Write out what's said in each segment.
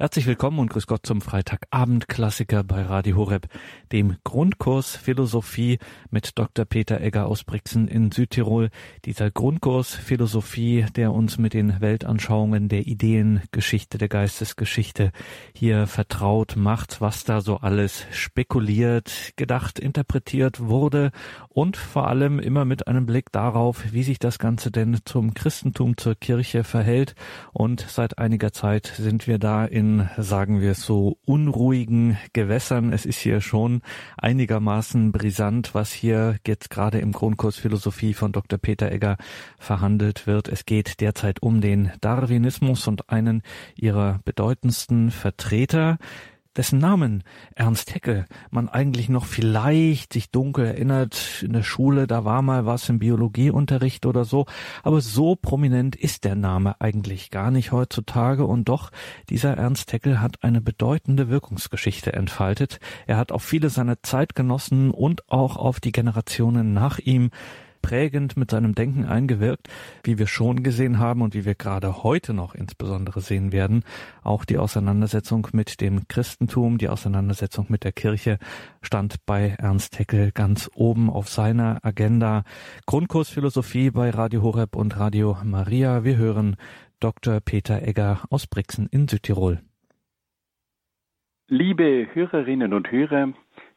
Herzlich willkommen und grüß Gott zum Freitagabend-Klassiker bei Radio Horeb, dem Grundkurs Philosophie mit Dr. Peter Egger aus Brixen in Südtirol. Dieser Grundkurs Philosophie, der uns mit den Weltanschauungen der Ideengeschichte, der Geistesgeschichte hier vertraut macht, was da so alles spekuliert, gedacht, interpretiert wurde und vor allem immer mit einem Blick darauf, wie sich das Ganze denn zum Christentum, zur Kirche verhält. Und seit einiger Zeit sind wir da in sagen wir es so, unruhigen Gewässern. Es ist hier schon einigermaßen brisant, was hier jetzt gerade im Grundkurs Philosophie von Dr. Peter Egger verhandelt wird. Es geht derzeit um den Darwinismus und einen ihrer bedeutendsten Vertreter, dessen Namen Ernst Haeckel man eigentlich noch vielleicht sich dunkel erinnert. In der Schule, da war mal was im Biologieunterricht oder so, aber so prominent ist der Name eigentlich gar nicht heutzutage. Und doch dieser Ernst Haeckel hat eine bedeutende Wirkungsgeschichte entfaltet. Er hat auf viele seiner Zeitgenossen und auch auf die Generationen nach ihm prägend mit seinem Denken eingewirkt, wie wir schon gesehen haben und wie wir gerade heute noch insbesondere sehen werden. Auch die Auseinandersetzung mit dem Christentum, die Auseinandersetzung mit der Kirche stand bei Ernst Haeckel ganz oben auf seiner Agenda. Grundkurs Philosophie bei Radio Horeb und Radio Maria. Wir hören Dr. Peter Egger aus Brixen in Südtirol. Liebe Hörerinnen und Hörer,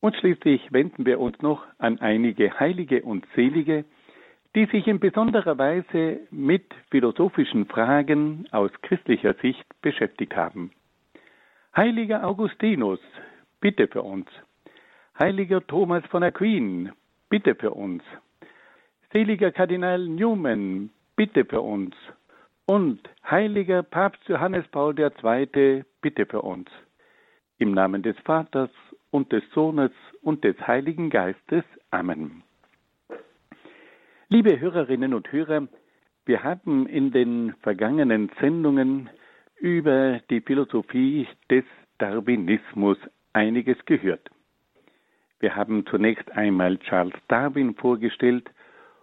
Und schließlich wenden wir uns noch an einige Heilige und Selige, die sich in besonderer Weise mit philosophischen Fragen aus christlicher Sicht beschäftigt haben. Heiliger Augustinus, bitte für uns. Heiliger Thomas von Aquin, bitte für uns. Seliger Kardinal Newman, bitte für uns. Und heiliger Papst Johannes Paul II, bitte für uns. Im Namen des Vaters und des Sohnes und des Heiligen Geistes. Amen. Liebe Hörerinnen und Hörer, wir haben in den vergangenen Sendungen über die Philosophie des Darwinismus einiges gehört. Wir haben zunächst einmal Charles Darwin vorgestellt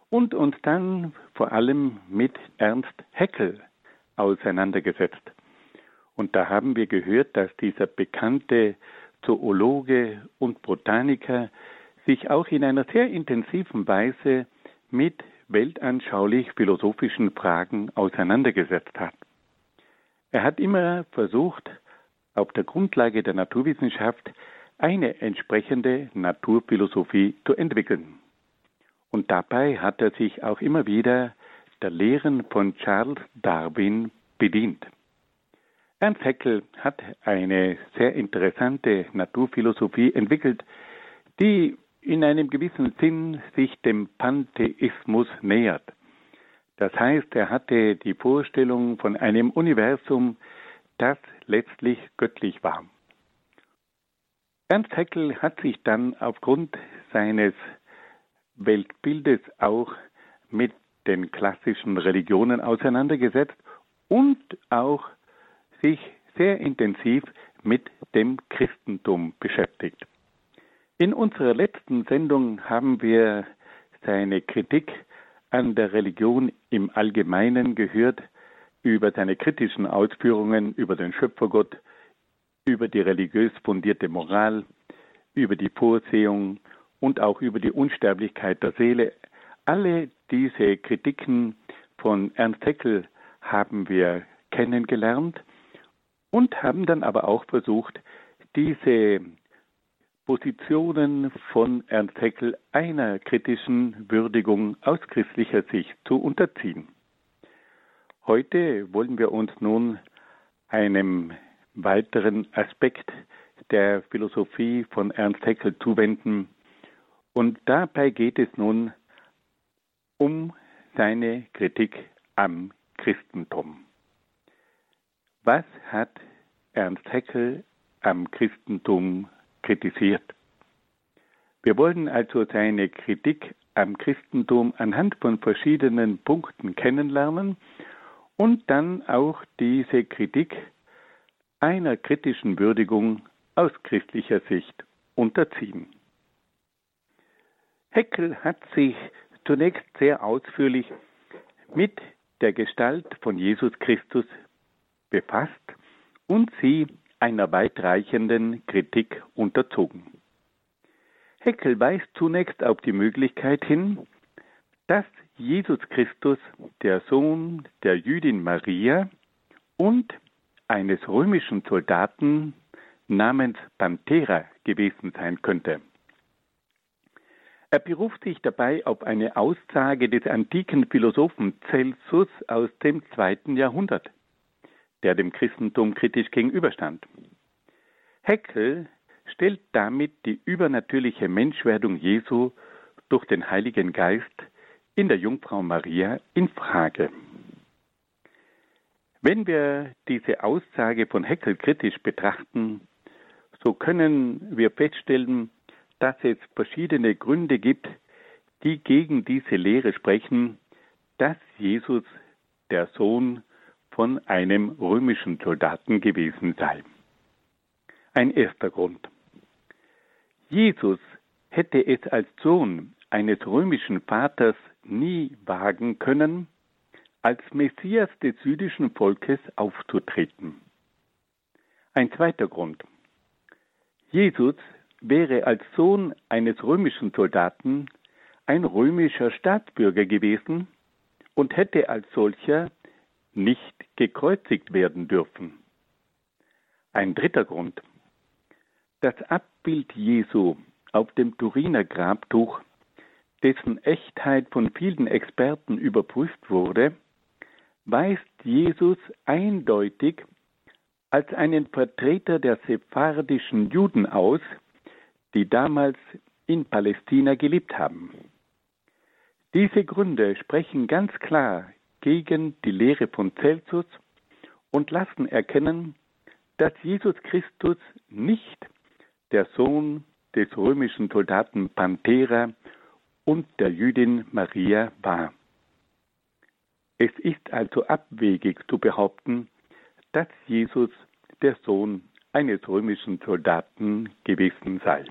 und uns dann vor allem mit Ernst Haeckel auseinandergesetzt. Und da haben wir gehört, dass dieser bekannte Zoologe und Botaniker sich auch in einer sehr intensiven Weise mit weltanschaulich-philosophischen Fragen auseinandergesetzt hat. Er hat immer versucht, auf der Grundlage der Naturwissenschaft eine entsprechende Naturphilosophie zu entwickeln. Und dabei hat er sich auch immer wieder der Lehren von Charles Darwin bedient. Ernst Haeckel hat eine sehr interessante Naturphilosophie entwickelt, die in einem gewissen Sinn sich dem Pantheismus nähert. Das heißt, er hatte die Vorstellung von einem Universum, das letztlich göttlich war. Ernst Haeckel hat sich dann aufgrund seines Weltbildes auch mit den klassischen Religionen auseinandergesetzt und auch sich sehr intensiv mit dem Christentum beschäftigt. In unserer letzten Sendung haben wir seine Kritik an der Religion im Allgemeinen gehört, über seine kritischen Ausführungen über den Schöpfergott, über die religiös fundierte Moral, über die Vorsehung und auch über die Unsterblichkeit der Seele. Alle diese Kritiken von Ernst Haeckel haben wir kennengelernt und haben dann aber auch versucht, diese Positionen von Ernst Haeckel einer kritischen Würdigung aus christlicher Sicht zu unterziehen. Heute wollen wir uns nun einem weiteren Aspekt der Philosophie von Ernst Haeckel zuwenden. Und dabei geht es nun um seine Kritik am Christentum. Was hat Ernst Haeckel am Christentum kritisiert? Wir wollen also seine Kritik am Christentum anhand von verschiedenen Punkten kennenlernen und dann auch diese Kritik einer kritischen Würdigung aus christlicher Sicht unterziehen. Heckel hat sich zunächst sehr ausführlich mit der Gestalt von Jesus Christus befasst und sie einer weitreichenden Kritik unterzogen. Heckel weist zunächst auf die Möglichkeit hin, dass Jesus Christus der Sohn der Jüdin Maria und eines römischen Soldaten namens Panthera gewesen sein könnte. Er beruft sich dabei auf eine Aussage des antiken Philosophen Celsus aus dem zweiten Jahrhundert, der dem Christentum kritisch gegenüberstand. Heckel stellt damit die übernatürliche Menschwerdung Jesu durch den Heiligen Geist in der Jungfrau Maria in Frage. Wenn wir diese Aussage von Heckel kritisch betrachten, so können wir feststellen, dass es verschiedene Gründe gibt, die gegen diese Lehre sprechen, dass Jesus der Sohn von einem römischen Soldaten gewesen sei. Ein erster Grund. Jesus hätte es als Sohn eines römischen Vaters nie wagen können, als Messias des jüdischen Volkes aufzutreten. Ein zweiter Grund. Jesus wäre als Sohn eines römischen Soldaten ein römischer Staatsbürger gewesen und hätte als solcher nicht gekreuzigt werden dürfen. Ein dritter Grund. Das Abbild Jesu auf dem Turiner Grabtuch dessen Echtheit von vielen Experten überprüft wurde, weist Jesus eindeutig als einen Vertreter der sephardischen Juden aus, die damals in Palästina gelebt haben. Diese Gründe sprechen ganz klar gegen die Lehre von Celsus und lassen erkennen, dass Jesus Christus nicht der Sohn des römischen Soldaten Panthera und der Jüdin Maria war. Es ist also abwegig zu behaupten, dass Jesus der Sohn eines römischen Soldaten gewesen sei.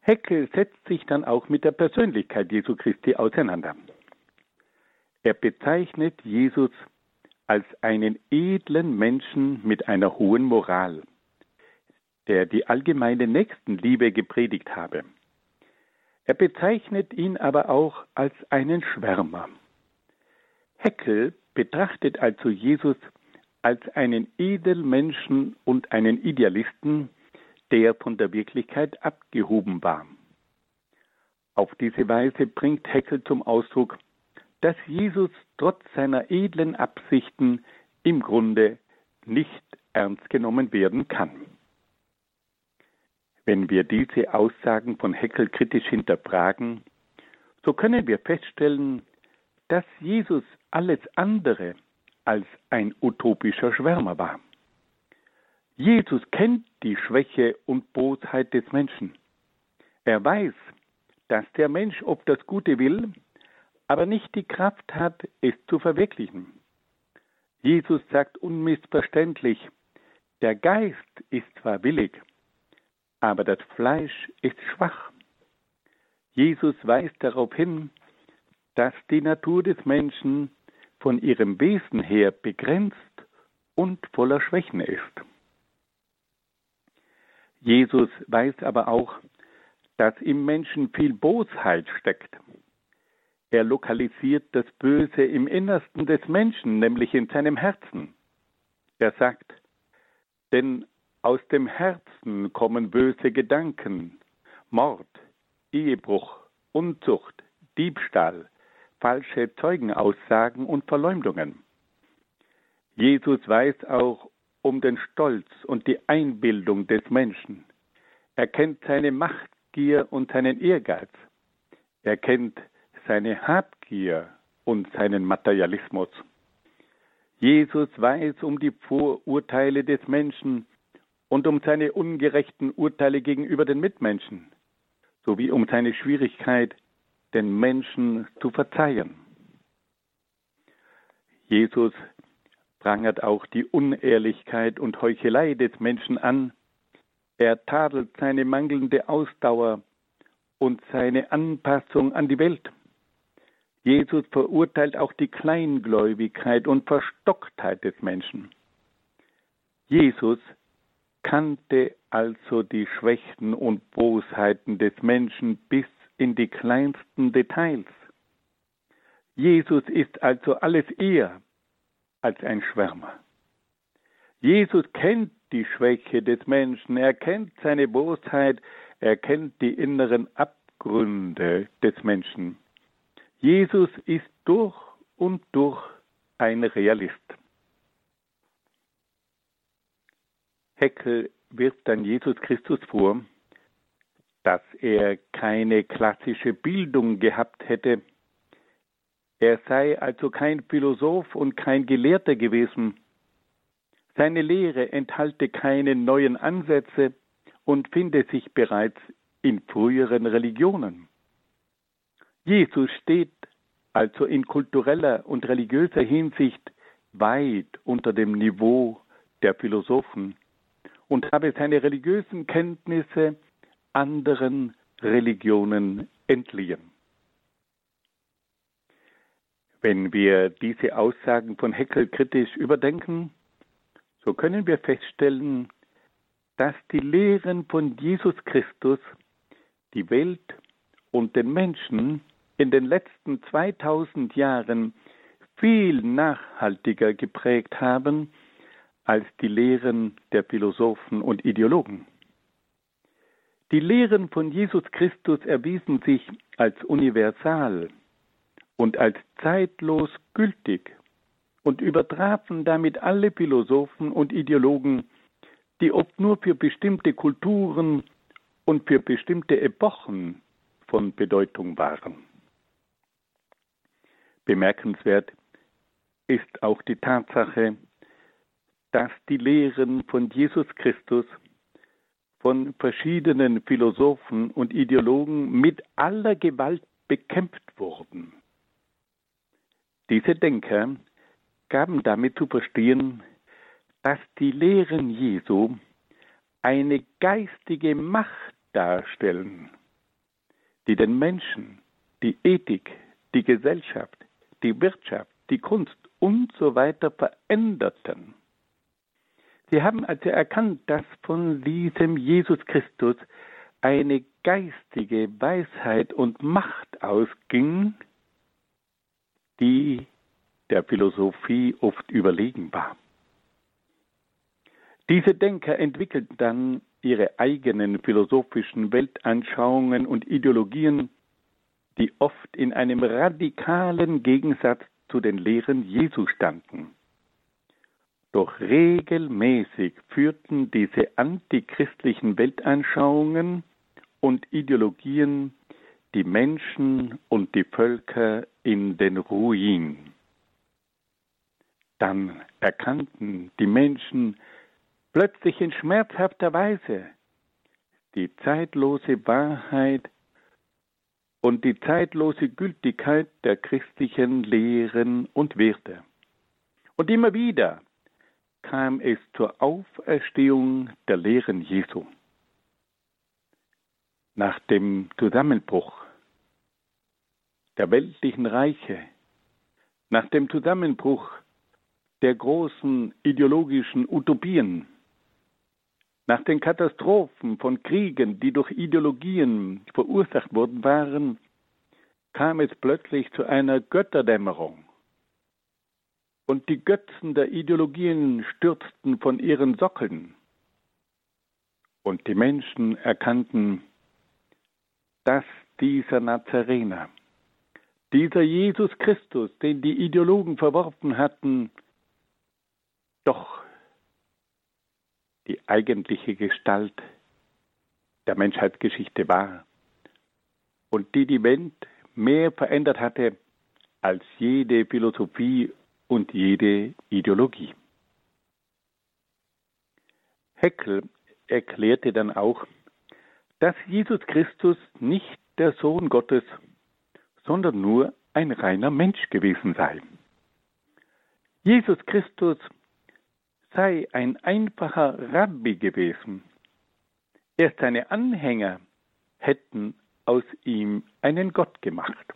Heckel setzt sich dann auch mit der Persönlichkeit Jesu Christi auseinander. Er bezeichnet Jesus als einen edlen Menschen mit einer hohen Moral, der die allgemeine Nächstenliebe gepredigt habe. Er bezeichnet ihn aber auch als einen Schwärmer. Heckel betrachtet also Jesus als einen Edelmenschen und einen Idealisten, der von der Wirklichkeit abgehoben war. Auf diese Weise bringt Heckel zum Ausdruck, dass Jesus trotz seiner edlen Absichten im Grunde nicht ernst genommen werden kann. Wenn wir diese Aussagen von Heckel kritisch hinterfragen, so können wir feststellen, dass Jesus alles andere als ein utopischer Schwärmer war. Jesus kennt die Schwäche und Bosheit des Menschen. Er weiß, dass der Mensch oft das Gute will, aber nicht die Kraft hat, es zu verwirklichen. Jesus sagt unmissverständlich, der Geist ist zwar willig, aber das Fleisch ist schwach. Jesus weist darauf hin, dass die Natur des Menschen von ihrem Wesen her begrenzt und voller Schwächen ist. Jesus weiß aber auch, dass im Menschen viel Bosheit steckt. Er lokalisiert das Böse im Innersten des Menschen, nämlich in seinem Herzen. Er sagt, denn aus dem Herzen kommen böse Gedanken, Mord, Ehebruch, Unzucht, Diebstahl, falsche Zeugenaussagen und Verleumdungen. Jesus weiß auch um den Stolz und die Einbildung des Menschen. Er kennt seine Machtgier und seinen Ehrgeiz. Er kennt seine Habgier und seinen Materialismus. Jesus weiß um die Vorurteile des Menschen und um seine ungerechten Urteile gegenüber den Mitmenschen, sowie um seine Schwierigkeit, den Menschen zu verzeihen. Jesus prangert auch die Unehrlichkeit und Heuchelei des Menschen an. Er tadelt seine mangelnde Ausdauer und seine Anpassung an die Welt. Jesus verurteilt auch die Kleingläubigkeit und Verstocktheit des Menschen. Jesus kannte also die Schwächen und Bosheiten des Menschen bis in die kleinsten Details. Jesus ist also alles eher als ein Schwärmer. Jesus kennt die Schwäche des Menschen, er kennt seine Bosheit, er kennt die inneren Abgründe des Menschen. Jesus ist durch und durch ein Realist. Heckel wirft dann Jesus Christus vor, dass er keine klassische Bildung gehabt hätte. Er sei also kein Philosoph und kein Gelehrter gewesen. Seine Lehre enthalte keine neuen Ansätze und finde sich bereits in früheren Religionen. Jesus steht also in kultureller und religiöser Hinsicht weit unter dem Niveau der Philosophen und habe seine religiösen Kenntnisse anderen Religionen entliehen. Wenn wir diese Aussagen von Heckel kritisch überdenken, so können wir feststellen, dass die Lehren von Jesus Christus die Welt und den Menschen in den letzten 2000 Jahren viel nachhaltiger geprägt haben als die Lehren der Philosophen und Ideologen. Die Lehren von Jesus Christus erwiesen sich als universal und als zeitlos gültig und übertrafen damit alle Philosophen und Ideologen, die oft nur für bestimmte Kulturen und für bestimmte Epochen von Bedeutung waren. Bemerkenswert ist auch die Tatsache, dass die Lehren von Jesus Christus von verschiedenen Philosophen und Ideologen mit aller Gewalt bekämpft wurden. Diese Denker gaben damit zu verstehen, dass die Lehren Jesu eine geistige Macht darstellen, die den Menschen, die Ethik, die Gesellschaft, die Wirtschaft, die Kunst und so weiter veränderten. Sie haben also erkannt, dass von diesem Jesus Christus eine geistige Weisheit und Macht ausging, die der Philosophie oft überlegen war. Diese Denker entwickelten dann ihre eigenen philosophischen Weltanschauungen und Ideologien, die oft in einem radikalen Gegensatz zu den Lehren Jesu standen. Doch regelmäßig führten diese antichristlichen Weltanschauungen und Ideologien die Menschen und die Völker in den Ruin. Dann erkannten die Menschen plötzlich in schmerzhafter Weise die zeitlose Wahrheit und die zeitlose Gültigkeit der christlichen Lehren und Werte. Und immer wieder kam es zur Auferstehung der Lehren Jesu. nach dem Zusammenbruch der weltlichen Reiche, nach dem Zusammenbruch der großen ideologischen Utopien, nach den Katastrophen von Kriegen, die durch Ideologien verursacht worden waren, kam es plötzlich zu einer Götterdämmerung. Und die Götzen der Ideologien stürzten von ihren Sockeln. Und die Menschen erkannten, dass dieser Nazarener, dieser Jesus Christus, den die Ideologen verworfen hatten, doch die eigentliche Gestalt der Menschheitsgeschichte war und die die Welt mehr verändert hatte als jede Philosophie und jede Ideologie. Heckel erklärte dann auch, dass Jesus Christus nicht der Sohn Gottes, sondern nur ein reiner Mensch gewesen sei. Jesus Christus sei ein einfacher Rabbi gewesen. Erst seine Anhänger hätten aus ihm einen Gott gemacht.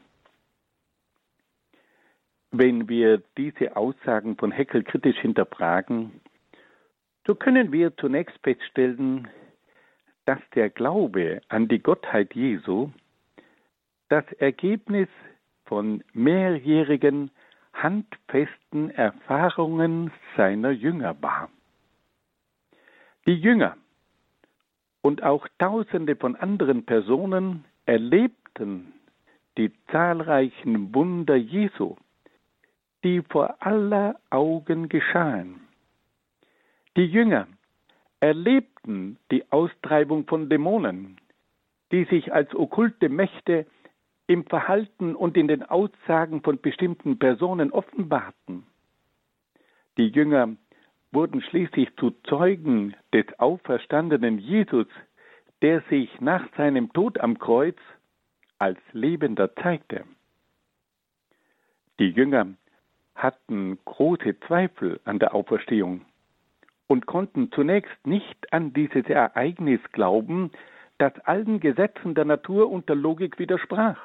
Wenn wir diese Aussagen von Heckel kritisch hinterfragen, so können wir zunächst feststellen, dass der Glaube an die Gottheit Jesu das Ergebnis von mehrjährigen handfesten Erfahrungen seiner Jünger war. Die Jünger und auch Tausende von anderen Personen erlebten die zahlreichen Wunder Jesu, die vor aller Augen geschahen. Die Jünger erlebten die Austreibung von Dämonen, die sich als okkulte Mächte im Verhalten und in den Aussagen von bestimmten Personen offenbarten. Die Jünger wurden schließlich zu Zeugen des auferstandenen Jesus, der sich nach seinem Tod am Kreuz als Lebender zeigte. Die Jünger hatten große Zweifel an der Auferstehung und konnten zunächst nicht an dieses Ereignis glauben, das allen Gesetzen der Natur und der Logik widersprach.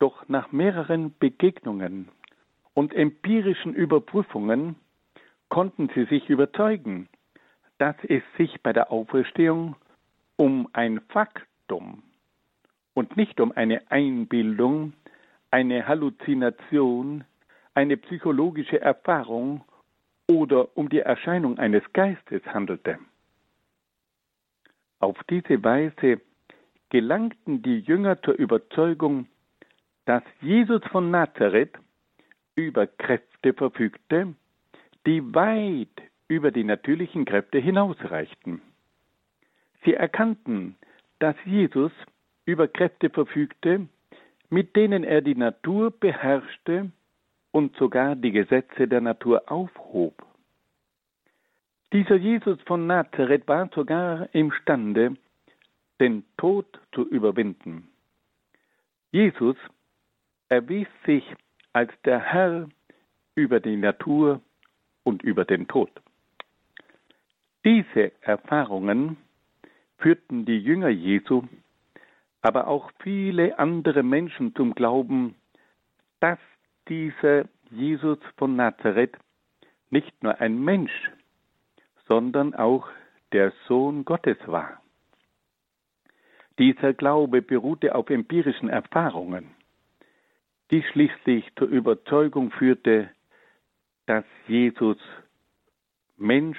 Doch nach mehreren Begegnungen und empirischen Überprüfungen konnten sie sich überzeugen, dass es sich bei der Auferstehung um ein Faktum und nicht um eine Einbildung, eine Halluzination, eine psychologische Erfahrung oder um die Erscheinung eines Geistes handelte. Auf diese Weise gelangten die Jünger zur Überzeugung, dass Jesus von Nazareth über Kräfte verfügte, die weit über die natürlichen Kräfte hinausreichten. Sie erkannten, dass Jesus über Kräfte verfügte, mit denen er die Natur beherrschte und sogar die Gesetze der Natur aufhob. Dieser Jesus von Nazareth war sogar imstande, den Tod zu überwinden. Jesus erwies sich als der Herr über die Natur und über den Tod. Diese Erfahrungen führten die Jünger Jesu, aber auch viele andere Menschen zum Glauben, dass dieser Jesus von Nazareth nicht nur ein Mensch, sondern auch der Sohn Gottes war. Dieser Glaube beruhte auf empirischen Erfahrungen die schließlich zur Überzeugung führte, dass Jesus Mensch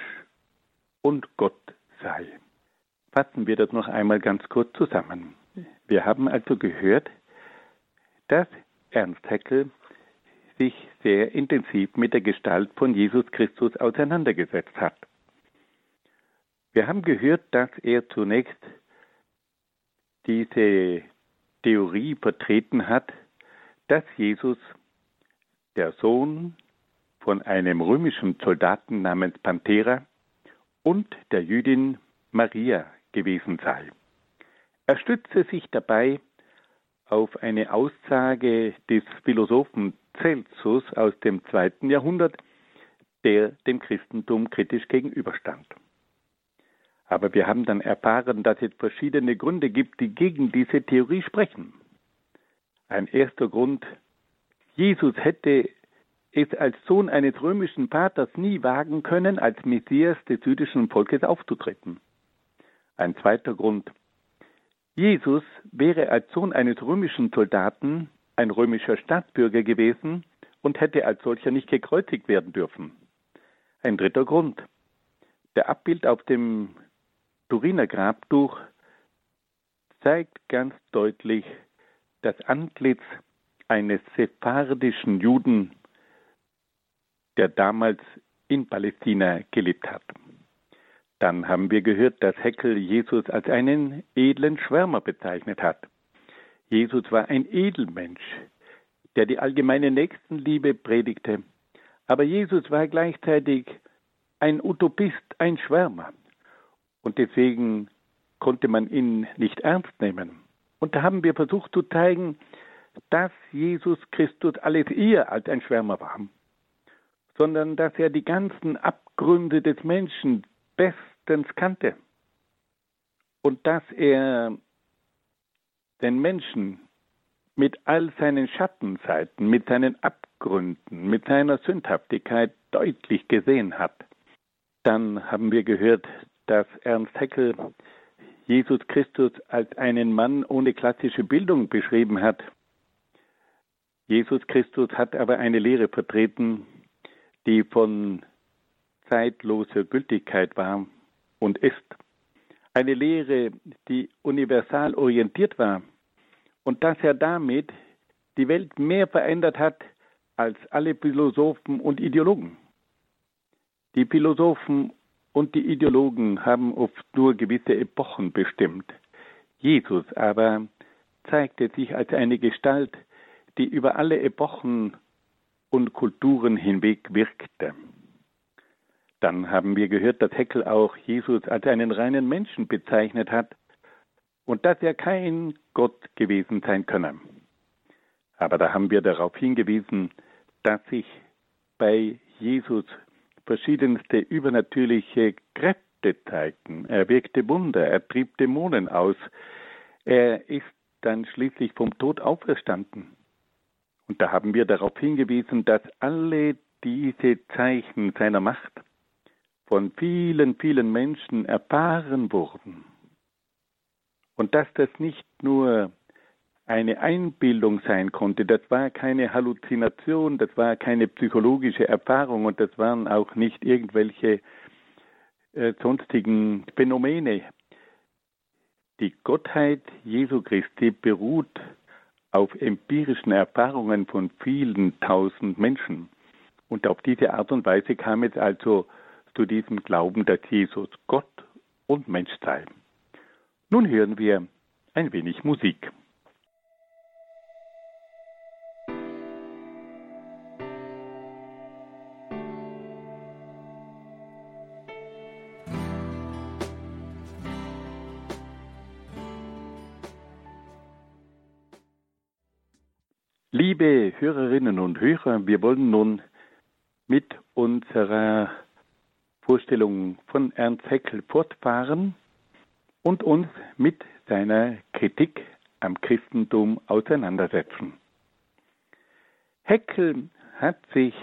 und Gott sei. Fassen wir das noch einmal ganz kurz zusammen. Wir haben also gehört, dass Ernst Haeckel sich sehr intensiv mit der Gestalt von Jesus Christus auseinandergesetzt hat. Wir haben gehört, dass er zunächst diese Theorie vertreten hat, dass Jesus der Sohn von einem römischen Soldaten namens Panthera und der Jüdin Maria gewesen sei. Er stützte sich dabei auf eine Aussage des Philosophen Celsus aus dem zweiten Jahrhundert, der dem Christentum kritisch gegenüberstand. Aber wir haben dann erfahren, dass es verschiedene Gründe gibt, die gegen diese Theorie sprechen. Ein erster Grund, Jesus hätte es als Sohn eines römischen Vaters nie wagen können, als Messias des jüdischen Volkes aufzutreten. Ein zweiter Grund, Jesus wäre als Sohn eines römischen Soldaten ein römischer Staatsbürger gewesen und hätte als solcher nicht gekreuzigt werden dürfen. Ein dritter Grund. Der Abbild auf dem Turiner Grabtuch zeigt ganz deutlich das Antlitz eines sephardischen Juden, der damals in Palästina gelebt hat. Dann haben wir gehört, dass Heckel Jesus als einen edlen Schwärmer bezeichnet hat. Jesus war ein Edelmensch, der die allgemeine Nächstenliebe predigte. Aber Jesus war gleichzeitig ein Utopist, ein Schwärmer. Und deswegen konnte man ihn nicht ernst nehmen. Und da haben wir versucht zu zeigen, dass Jesus Christus alles eher als ein Schwärmer war, sondern dass er die ganzen Abgründe des Menschen bestens kannte und dass er den Menschen mit all seinen Schattenseiten, mit seinen Abgründen, mit seiner Sündhaftigkeit deutlich gesehen hat. Dann haben wir gehört, dass Ernst Haeckel Jesus Christus als einen Mann ohne klassische Bildung beschrieben hat. Jesus Christus hat aber eine Lehre vertreten, die von zeitloser Gültigkeit war und ist. Eine Lehre, die universal orientiert war und dass er damit die Welt mehr verändert hat als alle Philosophen und Ideologen. Die Philosophen und die Ideologen haben oft nur gewisse Epochen bestimmt. Jesus aber zeigte sich als eine Gestalt, die über alle Epochen und Kulturen hinweg wirkte. Dann haben wir gehört, dass Heckel auch Jesus als einen reinen Menschen bezeichnet hat und dass er kein Gott gewesen sein könne. Aber da haben wir darauf hingewiesen, dass sich bei Jesus verschiedenste übernatürliche Kräfte zeigten. Er wirkte Wunder, er trieb Dämonen aus. Er ist dann schließlich vom Tod auferstanden. Und da haben wir darauf hingewiesen, dass alle diese Zeichen seiner Macht von vielen, vielen Menschen erfahren wurden. Und dass das nicht nur eine Einbildung sein konnte. Das war keine Halluzination, das war keine psychologische Erfahrung und das waren auch nicht irgendwelche äh, sonstigen Phänomene. Die Gottheit Jesu Christi beruht auf empirischen Erfahrungen von vielen tausend Menschen. Und auf diese Art und Weise kam es also zu diesem Glauben, dass Jesus Gott und Mensch sei. Nun hören wir ein wenig Musik. Liebe Hörerinnen und Hörer, wir wollen nun mit unserer Vorstellung von Ernst Haeckel fortfahren und uns mit seiner Kritik am Christentum auseinandersetzen. Haeckel hat sich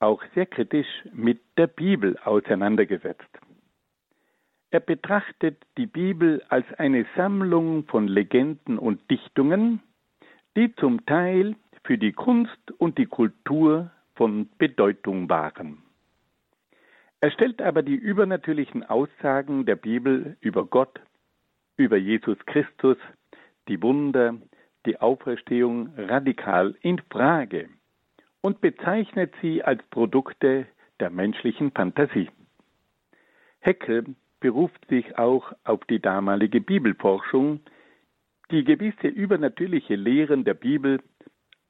auch sehr kritisch mit der Bibel auseinandergesetzt. Er betrachtet die Bibel als eine Sammlung von Legenden und Dichtungen, die zum Teil für die Kunst und die Kultur von Bedeutung waren. Er stellt aber die übernatürlichen Aussagen der Bibel über Gott, über Jesus Christus, die Wunder, die Auferstehung radikal in Frage und bezeichnet sie als Produkte der menschlichen Fantasie. Heckel beruft sich auch auf die damalige Bibelforschung, die gewisse übernatürliche Lehren der Bibel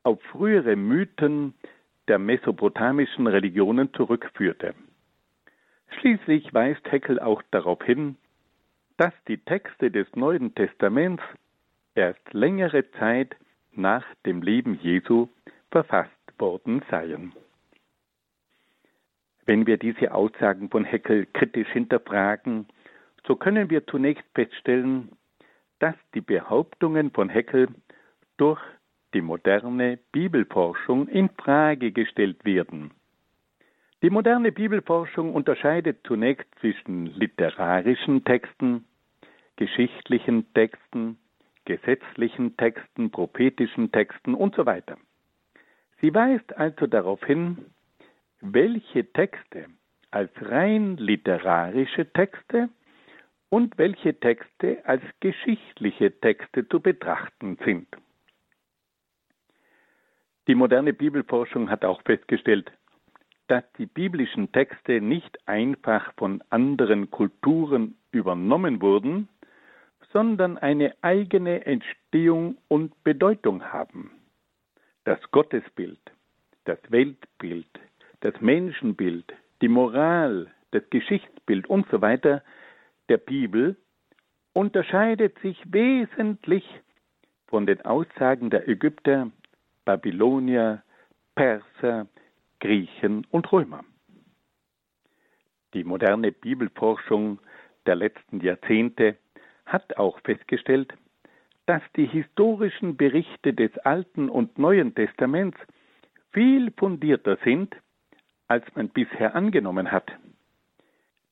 auf frühere Mythen der mesopotamischen Religionen zurückführte. Schließlich weist Heckel auch darauf hin, dass die Texte des Neuen Testaments erst längere Zeit nach dem Leben Jesu verfasst worden seien. Wenn wir diese Aussagen von Heckel kritisch hinterfragen, so können wir zunächst feststellen, dass die Behauptungen von Heckel durch die moderne Bibelforschung in Frage gestellt werden. Die moderne Bibelforschung unterscheidet zunächst zwischen literarischen Texten, geschichtlichen Texten, gesetzlichen Texten, prophetischen Texten und so weiter. Sie weist also darauf hin, welche Texte als rein literarische Texte und welche Texte als geschichtliche Texte zu betrachten sind. Die moderne Bibelforschung hat auch festgestellt, dass die biblischen Texte nicht einfach von anderen Kulturen übernommen wurden, sondern eine eigene Entstehung und Bedeutung haben. Das Gottesbild, das Weltbild, das Menschenbild, die Moral, das Geschichtsbild und so der Bibel unterscheidet sich wesentlich von den Aussagen der Ägypter, Babylonier, Perser, Griechen und Römer. Die moderne Bibelforschung der letzten Jahrzehnte hat auch festgestellt, dass die historischen Berichte des Alten und Neuen Testaments viel fundierter sind, als man bisher angenommen hat.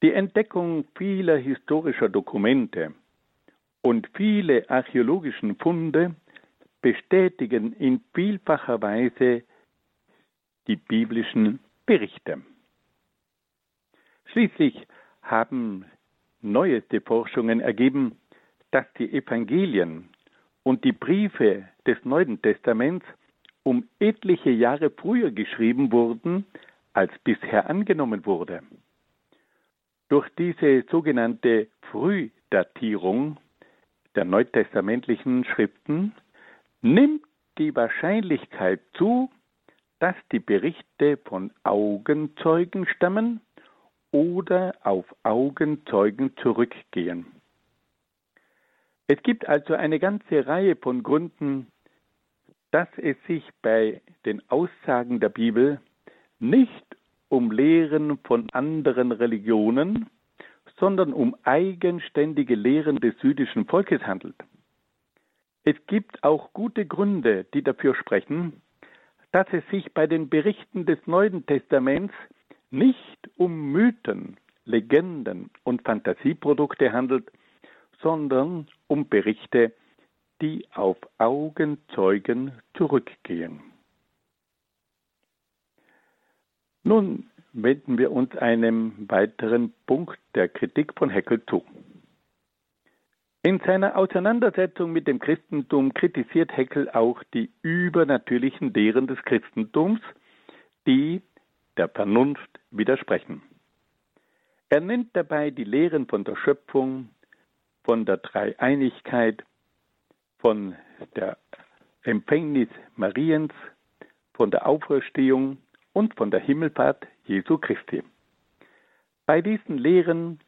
Die Entdeckung vieler historischer Dokumente und viele archäologischen Funde bestätigen in vielfacher Weise die biblischen Berichte. Schließlich haben neueste Forschungen ergeben, dass die Evangelien und die Briefe des Neuen Testaments um etliche Jahre früher geschrieben wurden, als bisher angenommen wurde. Durch diese sogenannte Frühdatierung der neutestamentlichen Schriften nimmt die Wahrscheinlichkeit zu, dass die Berichte von Augenzeugen stammen oder auf Augenzeugen zurückgehen. Es gibt also eine ganze Reihe von Gründen, dass es sich bei den Aussagen der Bibel nicht um Lehren von anderen Religionen, sondern um eigenständige Lehren des jüdischen Volkes handelt. Es gibt auch gute Gründe, die dafür sprechen, dass es sich bei den Berichten des Neuen Testaments nicht um Mythen, Legenden und Fantasieprodukte handelt, sondern um Berichte, die auf Augenzeugen zurückgehen. Nun wenden wir uns einem weiteren Punkt der Kritik von Heckel zu. In seiner Auseinandersetzung mit dem Christentum kritisiert Heckel auch die übernatürlichen Lehren des Christentums, die der Vernunft widersprechen. Er nennt dabei die Lehren von der Schöpfung, von der Dreieinigkeit, von der Empfängnis Mariens, von der Auferstehung und von der Himmelfahrt Jesu Christi. Bei diesen Lehren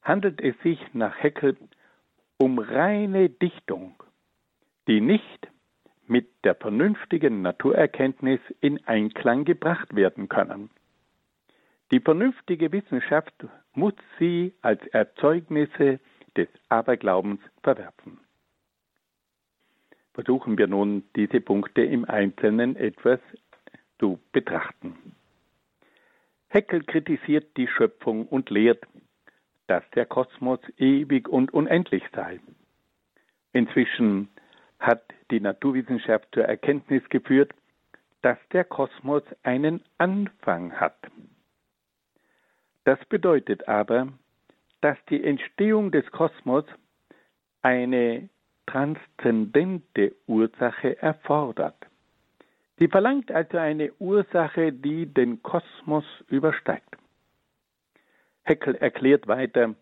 handelt es sich nach Heckel um reine Dichtung, die nicht mit der vernünftigen Naturerkenntnis in Einklang gebracht werden können. Die vernünftige Wissenschaft muss sie als Erzeugnisse des Aberglaubens verwerfen. Versuchen wir nun, diese Punkte im Einzelnen etwas zu betrachten. Heckel kritisiert die Schöpfung und lehrt, dass der Kosmos ewig und unendlich sei. Inzwischen hat die Naturwissenschaft zur Erkenntnis geführt, dass der Kosmos einen Anfang hat. Das bedeutet aber, dass die Entstehung des Kosmos eine transzendente Ursache erfordert. Sie verlangt also eine Ursache, die den Kosmos übersteigt. Heckel erklärt weiter,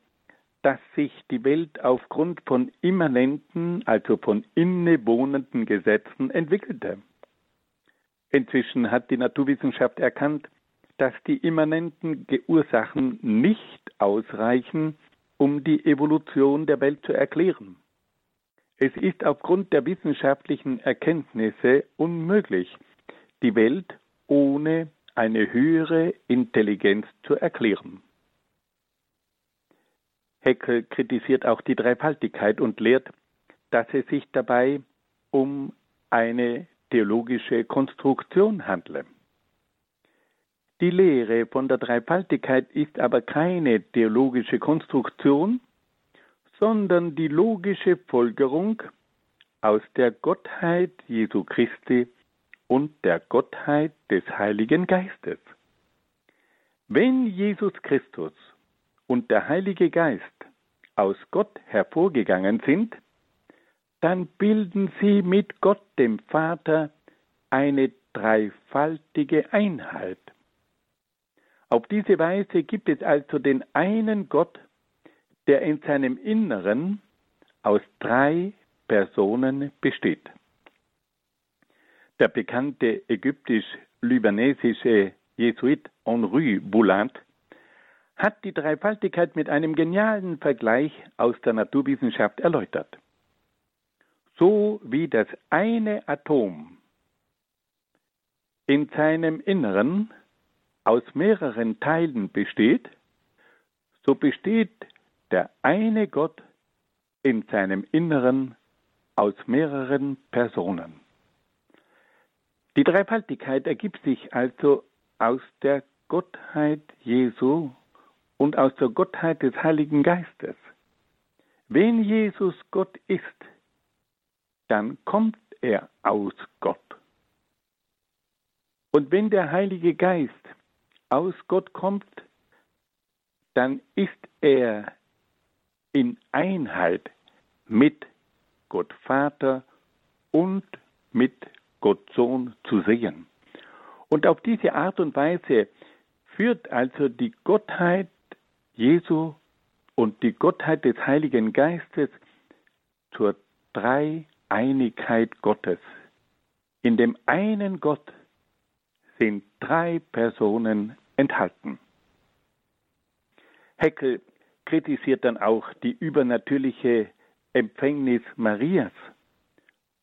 dass sich die Welt aufgrund von immanenten, also von innewohnenden Gesetzen entwickelte. Inzwischen hat die Naturwissenschaft erkannt, dass die immanenten Ursachen nicht ausreichen, um die Evolution der Welt zu erklären. Es ist aufgrund der wissenschaftlichen Erkenntnisse unmöglich, die Welt ohne eine höhere Intelligenz zu erklären. Heckel kritisiert auch die Dreifaltigkeit und lehrt, dass es sich dabei um eine theologische Konstruktion handle. Die Lehre von der Dreifaltigkeit ist aber keine theologische Konstruktion, sondern die logische Folgerung aus der Gottheit Jesu Christi und der Gottheit des Heiligen Geistes. Wenn Jesus Christus und der Heilige Geist aus Gott hervorgegangen sind, dann bilden sie mit Gott dem Vater eine dreifaltige Einheit. Auf diese Weise gibt es also den einen Gott, der in seinem Inneren aus drei Personen besteht. Der bekannte ägyptisch-libanesische Jesuit Henri Boulant hat die Dreifaltigkeit mit einem genialen Vergleich aus der Naturwissenschaft erläutert. So wie das eine Atom in seinem Inneren aus mehreren Teilen besteht, so besteht der eine Gott in seinem Inneren aus mehreren Personen. Die Dreifaltigkeit ergibt sich also aus der Gottheit Jesu und aus der Gottheit des Heiligen Geistes. Wenn Jesus Gott ist, dann kommt er aus Gott. Und wenn der Heilige Geist aus Gott kommt, dann ist er in Einheit mit Gott Vater und mit Gott Sohn zu sehen. Und auf diese Art und Weise führt also die Gottheit Jesu und die Gottheit des Heiligen Geistes zur Dreieinigkeit Gottes. In dem einen Gott sind drei Personen enthalten. Heckel kritisiert dann auch die übernatürliche Empfängnis Marias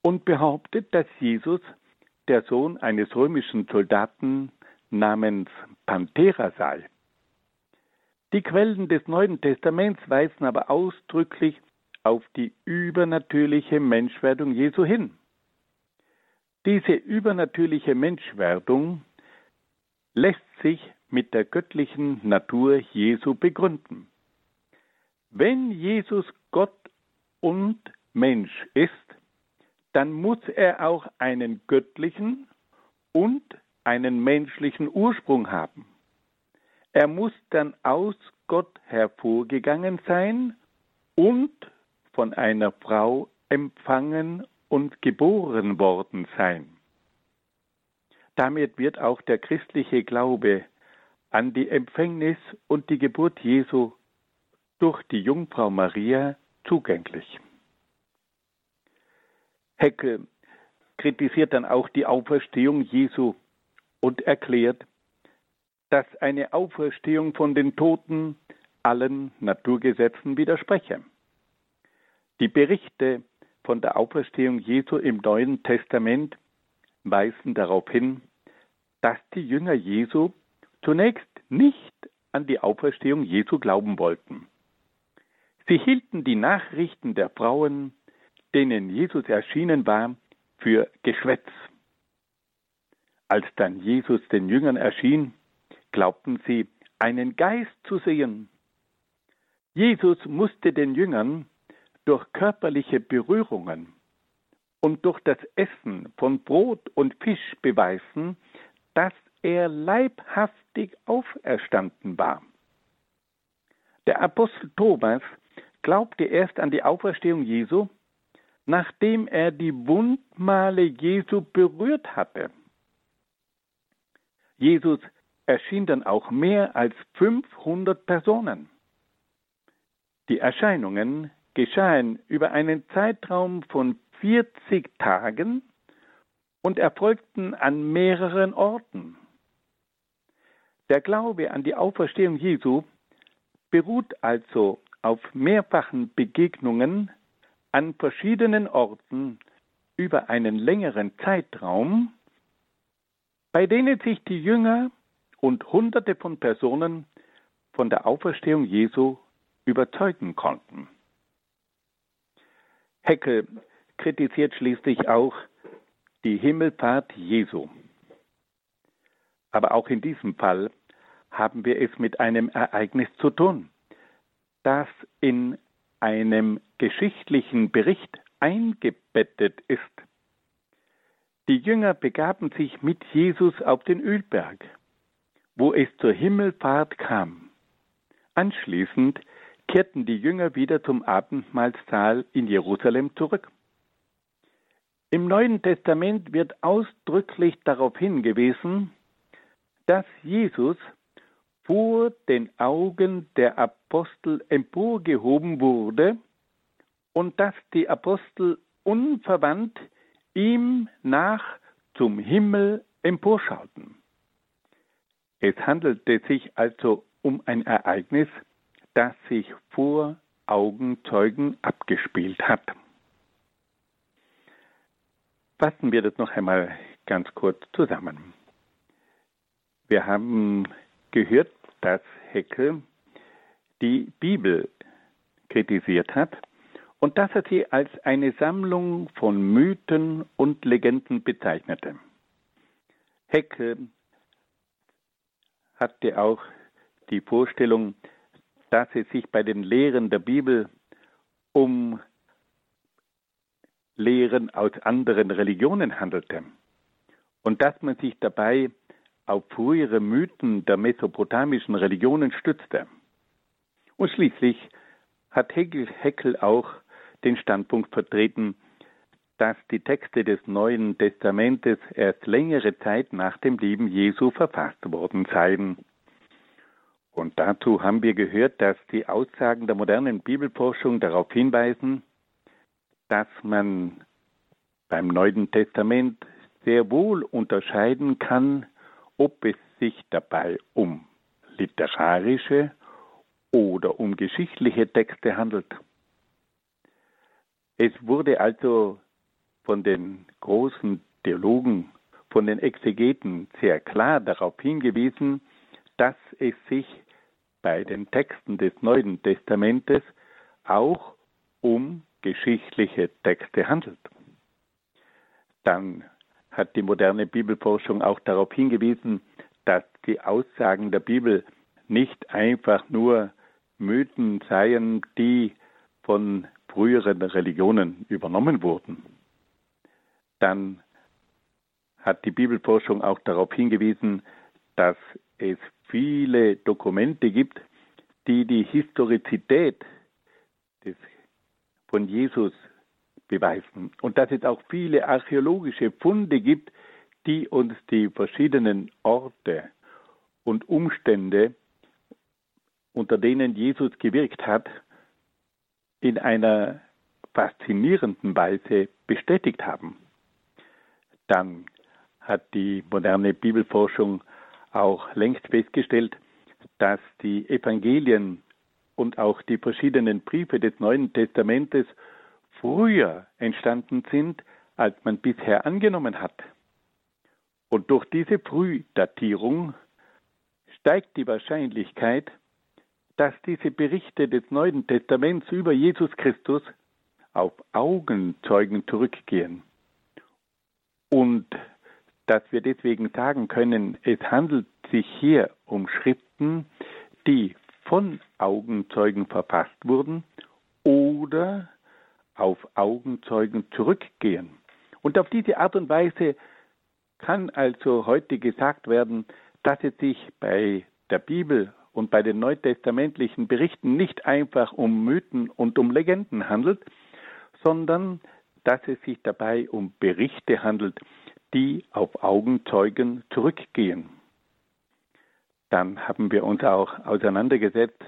und behauptet, dass Jesus der Sohn eines römischen Soldaten namens Panthera sei. Die Quellen des Neuen Testaments weisen aber ausdrücklich auf die übernatürliche Menschwerdung Jesu hin. Diese übernatürliche Menschwerdung lässt sich mit der göttlichen Natur Jesu begründen. Wenn Jesus Gott und Mensch ist, dann muss er auch einen göttlichen und einen menschlichen Ursprung haben. Er muss dann aus Gott hervorgegangen sein und von einer Frau empfangen und geboren worden sein. Damit wird auch der christliche Glaube an die Empfängnis und die Geburt Jesu durch die Jungfrau Maria zugänglich. Heckel kritisiert dann auch die Auferstehung Jesu und erklärt, dass eine Auferstehung von den Toten allen Naturgesetzen widerspreche. Die Berichte von der Auferstehung Jesu im Neuen Testament weisen darauf hin, dass die Jünger Jesu zunächst nicht an die Auferstehung Jesu glauben wollten. Sie hielten die Nachrichten der Frauen denen Jesus erschienen war, für Geschwätz. Als dann Jesus den Jüngern erschien, glaubten sie, einen Geist zu sehen. Jesus musste den Jüngern durch körperliche Berührungen und durch das Essen von Brot und Fisch beweisen, dass er leibhaftig auferstanden war. Der Apostel Thomas glaubte erst an die Auferstehung Jesu, nachdem er die Wundmale Jesu berührt hatte. Jesus erschien dann auch mehr als 500 Personen. Die Erscheinungen geschahen über einen Zeitraum von 40 Tagen und erfolgten an mehreren Orten. Der Glaube an die Auferstehung Jesu beruht also auf mehrfachen Begegnungen an verschiedenen Orten über einen längeren Zeitraum, bei denen sich die Jünger und Hunderte von Personen von der Auferstehung Jesu überzeugen konnten. Heckel kritisiert schließlich auch die Himmelfahrt Jesu. Aber auch in diesem Fall haben wir es mit einem Ereignis zu tun, das in einem geschichtlichen Bericht eingebettet ist. Die Jünger begaben sich mit Jesus auf den Ölberg, wo es zur Himmelfahrt kam. Anschließend kehrten die Jünger wieder zum Abendmahlsaal in Jerusalem zurück. Im Neuen Testament wird ausdrücklich darauf hingewiesen, dass Jesus vor den Augen der Apostel emporgehoben wurde und dass die Apostel unverwandt ihm nach zum Himmel emporschauten. Es handelte sich also um ein Ereignis, das sich vor Augenzeugen abgespielt hat. Fassen wir das noch einmal ganz kurz zusammen. Wir haben gehört, dass Heckel die Bibel kritisiert hat und dass er sie als eine Sammlung von Mythen und Legenden bezeichnete. Heckel hatte auch die Vorstellung, dass es sich bei den Lehren der Bibel um Lehren aus anderen Religionen handelte und dass man sich dabei auf frühere Mythen der mesopotamischen Religionen stützte. Und schließlich hat Hegel, Heckel auch den Standpunkt vertreten, dass die Texte des Neuen Testamentes erst längere Zeit nach dem Leben Jesu verfasst worden seien. Und dazu haben wir gehört, dass die Aussagen der modernen Bibelforschung darauf hinweisen, dass man beim Neuen Testament sehr wohl unterscheiden kann, ob es sich dabei um literarische oder um geschichtliche Texte handelt. Es wurde also von den großen Theologen, von den Exegeten sehr klar darauf hingewiesen, dass es sich bei den Texten des Neuen Testamentes auch um geschichtliche Texte handelt. Dann hat die moderne Bibelforschung auch darauf hingewiesen, dass die Aussagen der Bibel nicht einfach nur Mythen seien, die von früheren Religionen übernommen wurden. Dann hat die Bibelforschung auch darauf hingewiesen, dass es viele Dokumente gibt, die die Historizität des, von Jesus beweisen und dass es auch viele archäologische Funde gibt, die uns die verschiedenen Orte und Umstände, unter denen Jesus gewirkt hat, in einer faszinierenden Weise bestätigt haben. Dann hat die moderne Bibelforschung auch längst festgestellt, dass die Evangelien und auch die verschiedenen Briefe des Neuen Testamentes früher entstanden sind, als man bisher angenommen hat. Und durch diese Frühdatierung steigt die Wahrscheinlichkeit, dass diese Berichte des Neuen Testaments über Jesus Christus auf Augenzeugen zurückgehen. Und dass wir deswegen sagen können, es handelt sich hier um Schriften, die von Augenzeugen verfasst wurden oder auf Augenzeugen zurückgehen. Und auf diese Art und Weise kann also heute gesagt werden, dass es sich bei der Bibel und bei den neutestamentlichen Berichten nicht einfach um Mythen und um Legenden handelt, sondern dass es sich dabei um Berichte handelt, die auf Augenzeugen zurückgehen. Dann haben wir uns auch auseinandergesetzt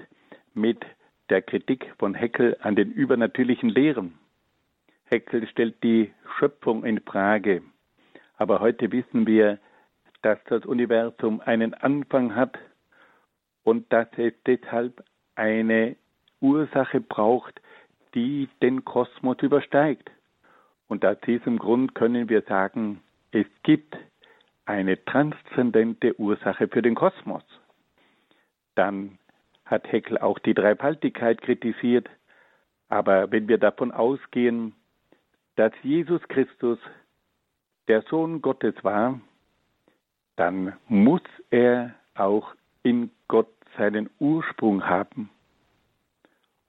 mit der Kritik von Heckel an den übernatürlichen Lehren. Heckel stellt die Schöpfung in Frage. Aber heute wissen wir, dass das Universum einen Anfang hat und dass es deshalb eine Ursache braucht, die den Kosmos übersteigt. Und aus diesem Grund können wir sagen, es gibt eine transzendente Ursache für den Kosmos. Dann hat Heckel auch die Dreifaltigkeit kritisiert. Aber wenn wir davon ausgehen, dass Jesus Christus der Sohn Gottes war, dann muss er auch in Gott seinen Ursprung haben.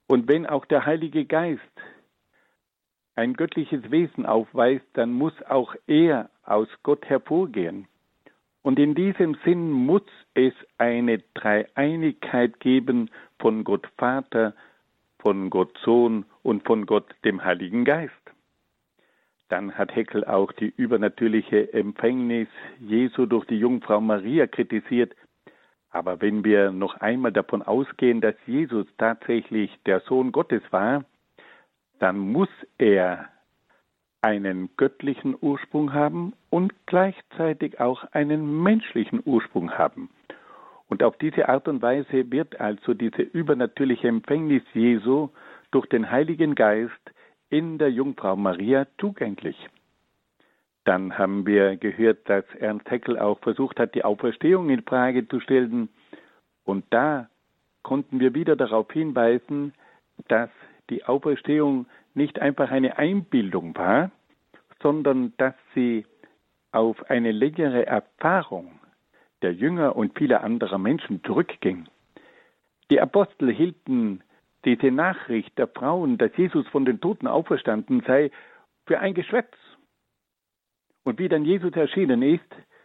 Und wenn auch der Heilige Geist ein göttliches Wesen aufweist, dann muss auch er aus Gott hervorgehen. Und in diesem Sinn muss es eine Dreieinigkeit geben von Gott Vater, von Gott Sohn und von Gott dem Heiligen Geist. Dann hat Heckel auch die übernatürliche Empfängnis Jesu durch die Jungfrau Maria kritisiert. Aber wenn wir noch einmal davon ausgehen, dass Jesus tatsächlich der Sohn Gottes war, dann muss er einen göttlichen Ursprung haben und gleichzeitig auch einen menschlichen Ursprung haben. Und auf diese Art und Weise wird also diese übernatürliche Empfängnis Jesu durch den Heiligen Geist in der Jungfrau Maria zugänglich. Dann haben wir gehört, dass Ernst Haeckel auch versucht hat, die Auferstehung in Frage zu stellen. Und da konnten wir wieder darauf hinweisen, dass die Auferstehung nicht einfach eine Einbildung war, sondern dass sie auf eine längere Erfahrung der Jünger und vieler anderer Menschen zurückging. Die Apostel hielten diese Nachricht der Frauen, dass Jesus von den Toten auferstanden sei, für ein Geschwätz. Und wie dann Jesus erschienen ist,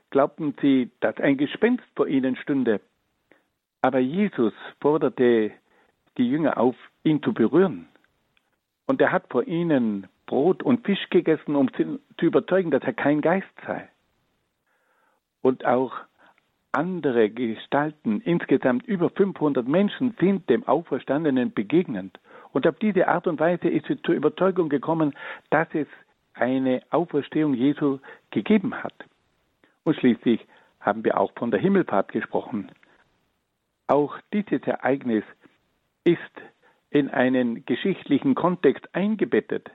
glaubten sie, dass ein Gespenst vor ihnen stünde. Aber Jesus forderte die Jünger auf, ihn zu berühren. Und er hat vor ihnen Brot und Fisch gegessen, um zu überzeugen, dass er kein Geist sei. Und auch andere Gestalten, insgesamt über 500 Menschen, sind dem Auferstandenen begegnend. Und auf diese Art und Weise ist sie zur Überzeugung gekommen, dass es eine Auferstehung Jesu gegeben hat. Und schließlich haben wir auch von der Himmelfahrt gesprochen. Auch dieses Ereignis ist in einen geschichtlichen Kontext eingebettet.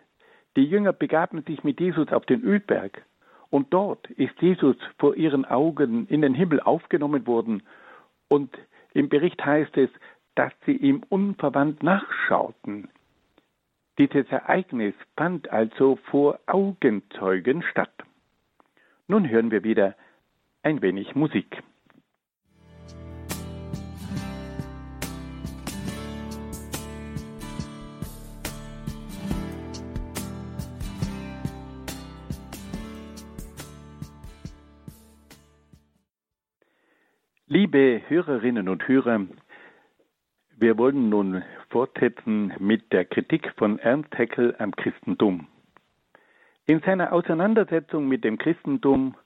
Die Jünger begaben sich mit Jesus auf den Ölberg und dort ist Jesus vor ihren Augen in den Himmel aufgenommen worden und im Bericht heißt es, dass sie ihm unverwandt nachschauten. Dieses Ereignis fand also vor Augenzeugen statt. Nun hören wir wieder ein wenig Musik. Liebe Hörerinnen und Hörer, wir wollen nun fortsetzen mit der Kritik von Ernst Haeckel am Christentum. In seiner Auseinandersetzung mit dem Christentum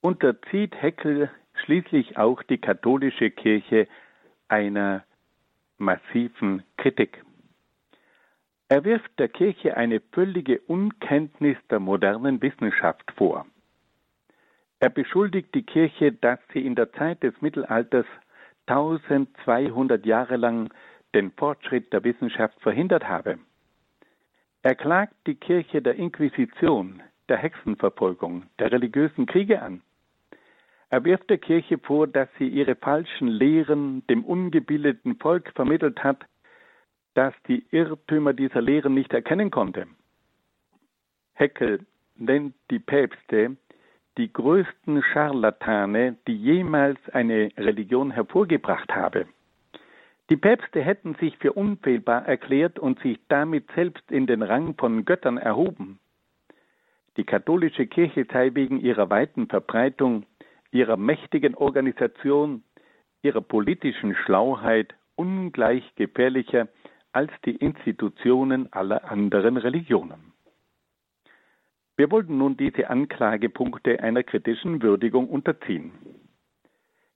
unterzieht Haeckel schließlich auch die katholische Kirche einer massiven Kritik. Er wirft der Kirche eine völlige Unkenntnis der modernen Wissenschaft vor. Er beschuldigt die Kirche, dass sie in der Zeit des Mittelalters 1200 Jahre lang den Fortschritt der Wissenschaft verhindert habe. Er klagt die Kirche der Inquisition, der Hexenverfolgung, der religiösen Kriege an. Er wirft der Kirche vor, dass sie ihre falschen Lehren dem ungebildeten Volk vermittelt hat, das die Irrtümer dieser Lehren nicht erkennen konnte. Heckel nennt die Päpste die größten Scharlatane, die jemals eine Religion hervorgebracht habe. Die Päpste hätten sich für unfehlbar erklärt und sich damit selbst in den Rang von Göttern erhoben. Die katholische Kirche sei wegen ihrer weiten Verbreitung, ihrer mächtigen Organisation, ihrer politischen Schlauheit ungleich gefährlicher als die Institutionen aller anderen Religionen. Wir wollten nun diese Anklagepunkte einer kritischen Würdigung unterziehen.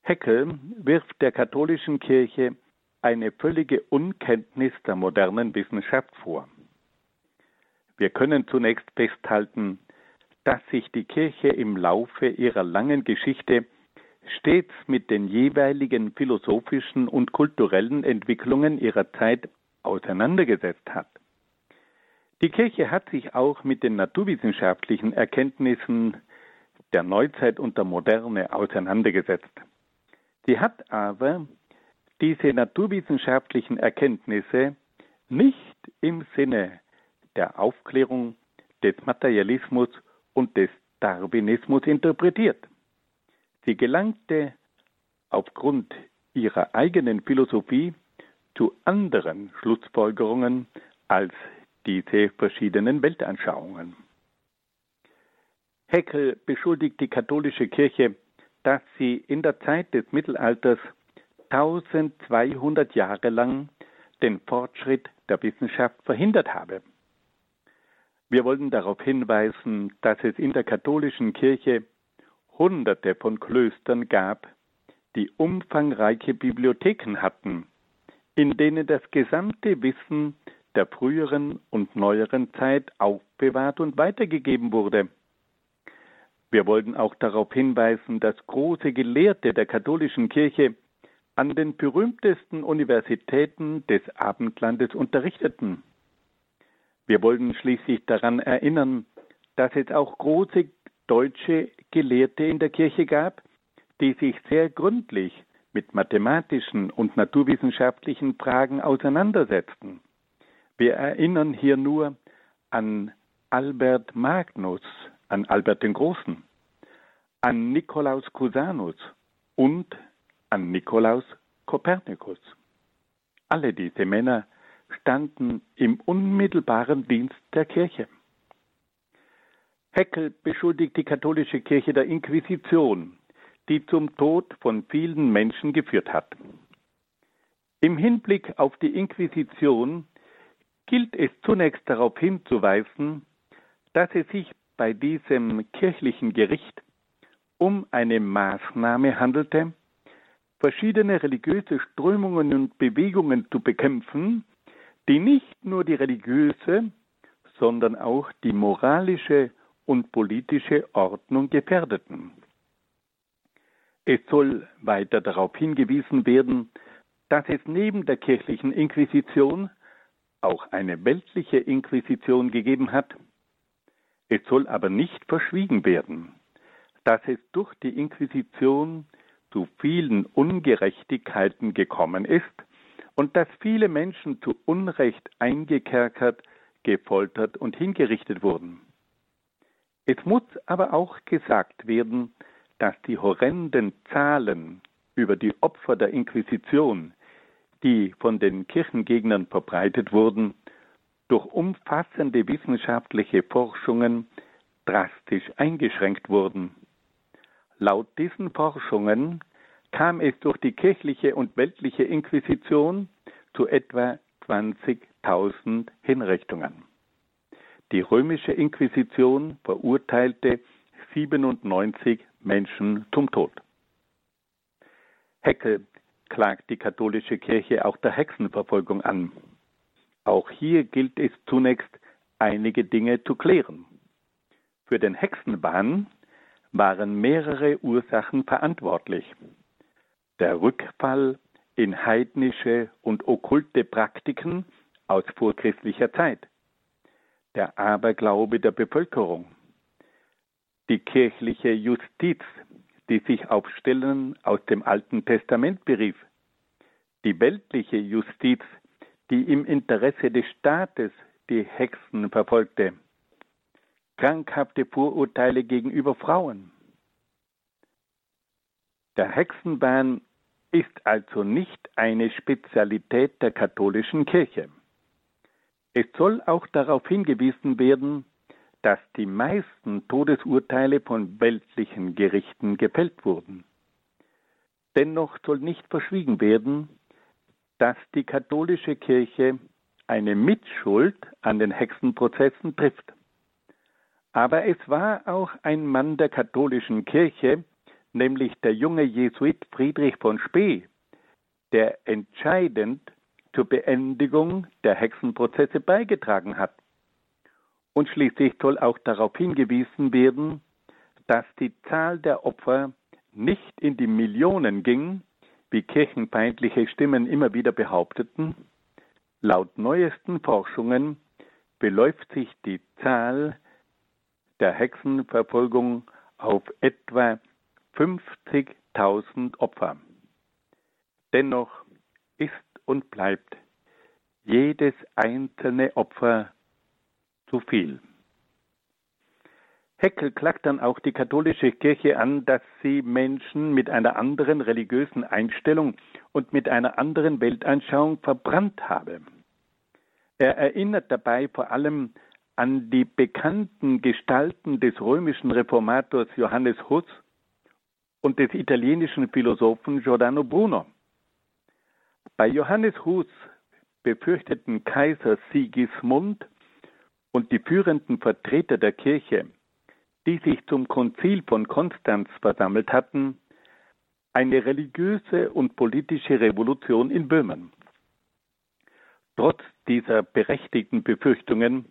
Heckel wirft der katholischen Kirche eine völlige Unkenntnis der modernen Wissenschaft vor. Wir können zunächst festhalten, dass sich die Kirche im Laufe ihrer langen Geschichte stets mit den jeweiligen philosophischen und kulturellen Entwicklungen ihrer Zeit auseinandergesetzt hat. Die Kirche hat sich auch mit den naturwissenschaftlichen Erkenntnissen der Neuzeit und der Moderne auseinandergesetzt. Sie hat aber diese naturwissenschaftlichen Erkenntnisse nicht im Sinne der Aufklärung, des Materialismus und des Darwinismus interpretiert. Sie gelangte aufgrund ihrer eigenen Philosophie zu anderen Schlussfolgerungen als diese verschiedenen Weltanschauungen. Heckel beschuldigt die katholische Kirche, dass sie in der Zeit des Mittelalters 1200 Jahre lang den Fortschritt der Wissenschaft verhindert habe. Wir wollen darauf hinweisen, dass es in der katholischen Kirche Hunderte von Klöstern gab, die umfangreiche Bibliotheken hatten, in denen das gesamte Wissen der früheren und neueren Zeit aufbewahrt und weitergegeben wurde. Wir wollten auch darauf hinweisen, dass große Gelehrte der katholischen Kirche an den berühmtesten Universitäten des Abendlandes unterrichteten. Wir wollen schließlich daran erinnern, dass es auch große deutsche Gelehrte in der Kirche gab, die sich sehr gründlich mit mathematischen und naturwissenschaftlichen Fragen auseinandersetzten. Wir erinnern hier nur an Albert Magnus, an Albert den Großen, an Nikolaus Cusanus und an Nikolaus Kopernikus. Alle diese Männer standen im unmittelbaren Dienst der Kirche. Heckel beschuldigt die katholische Kirche der Inquisition, die zum Tod von vielen Menschen geführt hat. Im Hinblick auf die Inquisition gilt es zunächst darauf hinzuweisen, dass es sich bei diesem kirchlichen Gericht um eine Maßnahme handelte, verschiedene religiöse Strömungen und Bewegungen zu bekämpfen, die nicht nur die religiöse, sondern auch die moralische und politische Ordnung gefährdeten. Es soll weiter darauf hingewiesen werden, dass es neben der kirchlichen Inquisition auch eine weltliche Inquisition gegeben hat. Es soll aber nicht verschwiegen werden, dass es durch die Inquisition zu vielen Ungerechtigkeiten gekommen ist und dass viele Menschen zu Unrecht eingekerkert, gefoltert und hingerichtet wurden. Es muss aber auch gesagt werden, dass die horrenden Zahlen über die Opfer der Inquisition, die von den Kirchengegnern verbreitet wurden, durch umfassende wissenschaftliche Forschungen drastisch eingeschränkt wurden. Laut diesen Forschungen kam es durch die kirchliche und weltliche Inquisition zu etwa 20.000 Hinrichtungen. Die römische Inquisition verurteilte 97 Menschen zum Tod. Heckel klagt die katholische Kirche auch der Hexenverfolgung an. Auch hier gilt es zunächst, einige Dinge zu klären. Für den Hexenwahn waren mehrere Ursachen verantwortlich der Rückfall in heidnische und okkulte Praktiken aus vorchristlicher Zeit, der Aberglaube der Bevölkerung, die kirchliche Justiz, die sich auf Stellen aus dem Alten Testament berief, die weltliche Justiz, die im Interesse des Staates die Hexen verfolgte, krankhafte Vorurteile gegenüber Frauen. Der Hexenbahn ist also nicht eine Spezialität der katholischen Kirche. Es soll auch darauf hingewiesen werden, dass die meisten Todesurteile von weltlichen Gerichten gefällt wurden. Dennoch soll nicht verschwiegen werden, dass die katholische Kirche eine Mitschuld an den Hexenprozessen trifft. Aber es war auch ein Mann der katholischen Kirche, nämlich der junge Jesuit Friedrich von Spee, der entscheidend zur Beendigung der Hexenprozesse beigetragen hat. Und schließlich soll auch darauf hingewiesen werden, dass die Zahl der Opfer nicht in die Millionen ging, wie kirchenfeindliche Stimmen immer wieder behaupteten. Laut neuesten Forschungen beläuft sich die Zahl der Hexenverfolgung auf etwa 50.000 Opfer. Dennoch und bleibt jedes einzelne Opfer zu viel. Heckel klagt dann auch die katholische Kirche an, dass sie Menschen mit einer anderen religiösen Einstellung und mit einer anderen Weltanschauung verbrannt habe. Er erinnert dabei vor allem an die bekannten Gestalten des römischen Reformators Johannes Hus und des italienischen Philosophen Giordano Bruno. Bei Johannes Hus befürchteten Kaiser Sigismund und die führenden Vertreter der Kirche, die sich zum Konzil von Konstanz versammelt hatten, eine religiöse und politische Revolution in Böhmen. Trotz dieser berechtigten Befürchtungen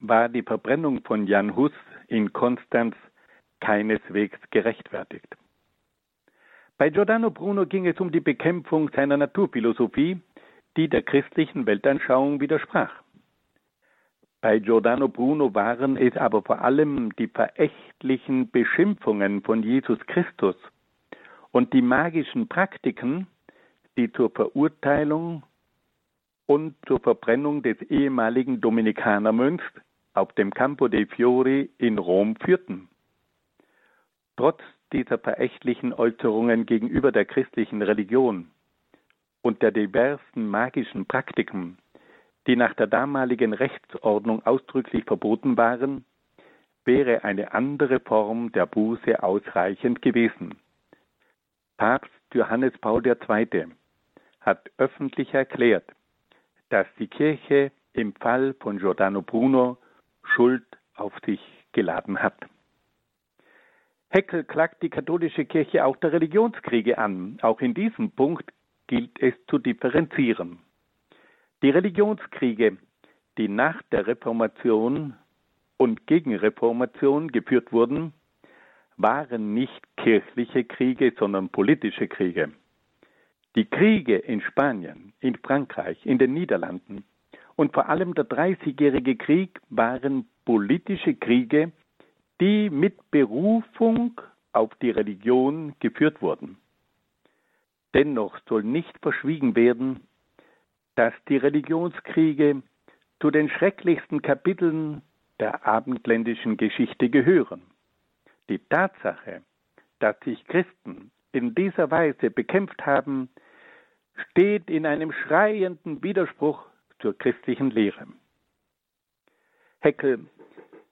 war die Verbrennung von Jan Hus in Konstanz keineswegs gerechtfertigt. Bei Giordano Bruno ging es um die Bekämpfung seiner Naturphilosophie, die der christlichen Weltanschauung widersprach. Bei Giordano Bruno waren es aber vor allem die verächtlichen Beschimpfungen von Jesus Christus und die magischen Praktiken, die zur Verurteilung und zur Verbrennung des ehemaligen Dominikanermönchs auf dem Campo dei Fiori in Rom führten. Trotz dieser verächtlichen Äußerungen gegenüber der christlichen Religion und der diversen magischen Praktiken, die nach der damaligen Rechtsordnung ausdrücklich verboten waren, wäre eine andere Form der Buße ausreichend gewesen. Papst Johannes Paul II. hat öffentlich erklärt, dass die Kirche im Fall von Giordano Bruno Schuld auf sich geladen hat. Heckel klagt die katholische Kirche auch der Religionskriege an. Auch in diesem Punkt gilt es zu differenzieren. Die Religionskriege, die nach der Reformation und Gegenreformation geführt wurden, waren nicht kirchliche Kriege, sondern politische Kriege. Die Kriege in Spanien, in Frankreich, in den Niederlanden und vor allem der Dreißigjährige Krieg waren politische Kriege, die mit Berufung auf die Religion geführt wurden. Dennoch soll nicht verschwiegen werden, dass die Religionskriege zu den schrecklichsten Kapiteln der abendländischen Geschichte gehören. Die Tatsache, dass sich Christen in dieser Weise bekämpft haben, steht in einem schreienden Widerspruch zur christlichen Lehre. Heckel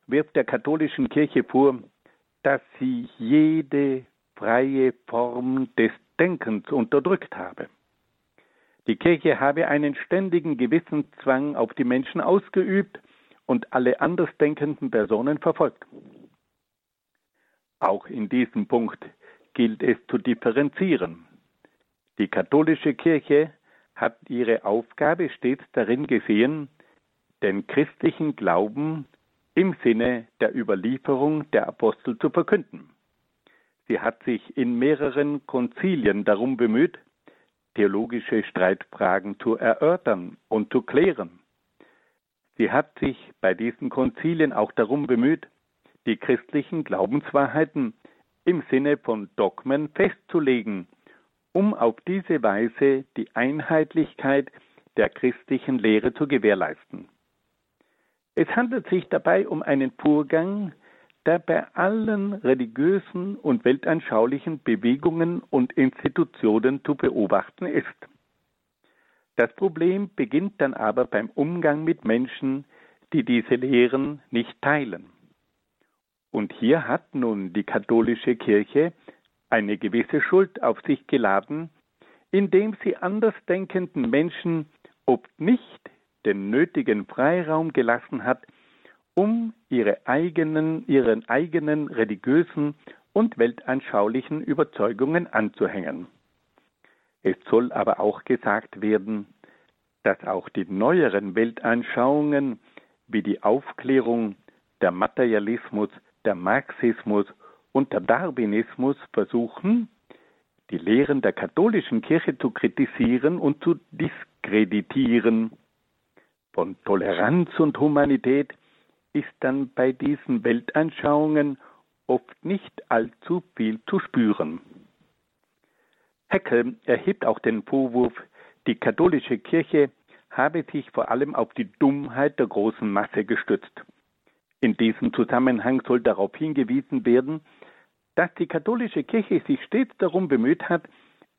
wirft der katholischen Kirche vor, dass sie jede freie Form des Denkens unterdrückt habe. Die Kirche habe einen ständigen Gewissenszwang auf die Menschen ausgeübt und alle andersdenkenden Personen verfolgt. Auch in diesem Punkt gilt es zu differenzieren. Die katholische Kirche hat ihre Aufgabe stets darin gesehen, den christlichen Glauben im Sinne der Überlieferung der Apostel zu verkünden. Sie hat sich in mehreren Konzilien darum bemüht, theologische Streitfragen zu erörtern und zu klären. Sie hat sich bei diesen Konzilien auch darum bemüht, die christlichen Glaubenswahrheiten im Sinne von Dogmen festzulegen um auf diese Weise die Einheitlichkeit der christlichen Lehre zu gewährleisten. Es handelt sich dabei um einen Vorgang, der bei allen religiösen und weltanschaulichen Bewegungen und Institutionen zu beobachten ist. Das Problem beginnt dann aber beim Umgang mit Menschen, die diese Lehren nicht teilen. Und hier hat nun die katholische Kirche eine gewisse Schuld auf sich geladen, indem sie andersdenkenden Menschen oft nicht den nötigen Freiraum gelassen hat, um ihre eigenen, ihren eigenen religiösen und weltanschaulichen Überzeugungen anzuhängen. Es soll aber auch gesagt werden, dass auch die neueren Weltanschauungen wie die Aufklärung, der Materialismus, der Marxismus und der Darwinismus versuchen, die Lehren der katholischen Kirche zu kritisieren und zu diskreditieren. Von Toleranz und Humanität ist dann bei diesen Weltanschauungen oft nicht allzu viel zu spüren. Heckel erhebt auch den Vorwurf, die katholische Kirche habe sich vor allem auf die Dummheit der großen Masse gestützt. In diesem Zusammenhang soll darauf hingewiesen werden, dass die katholische Kirche sich stets darum bemüht hat,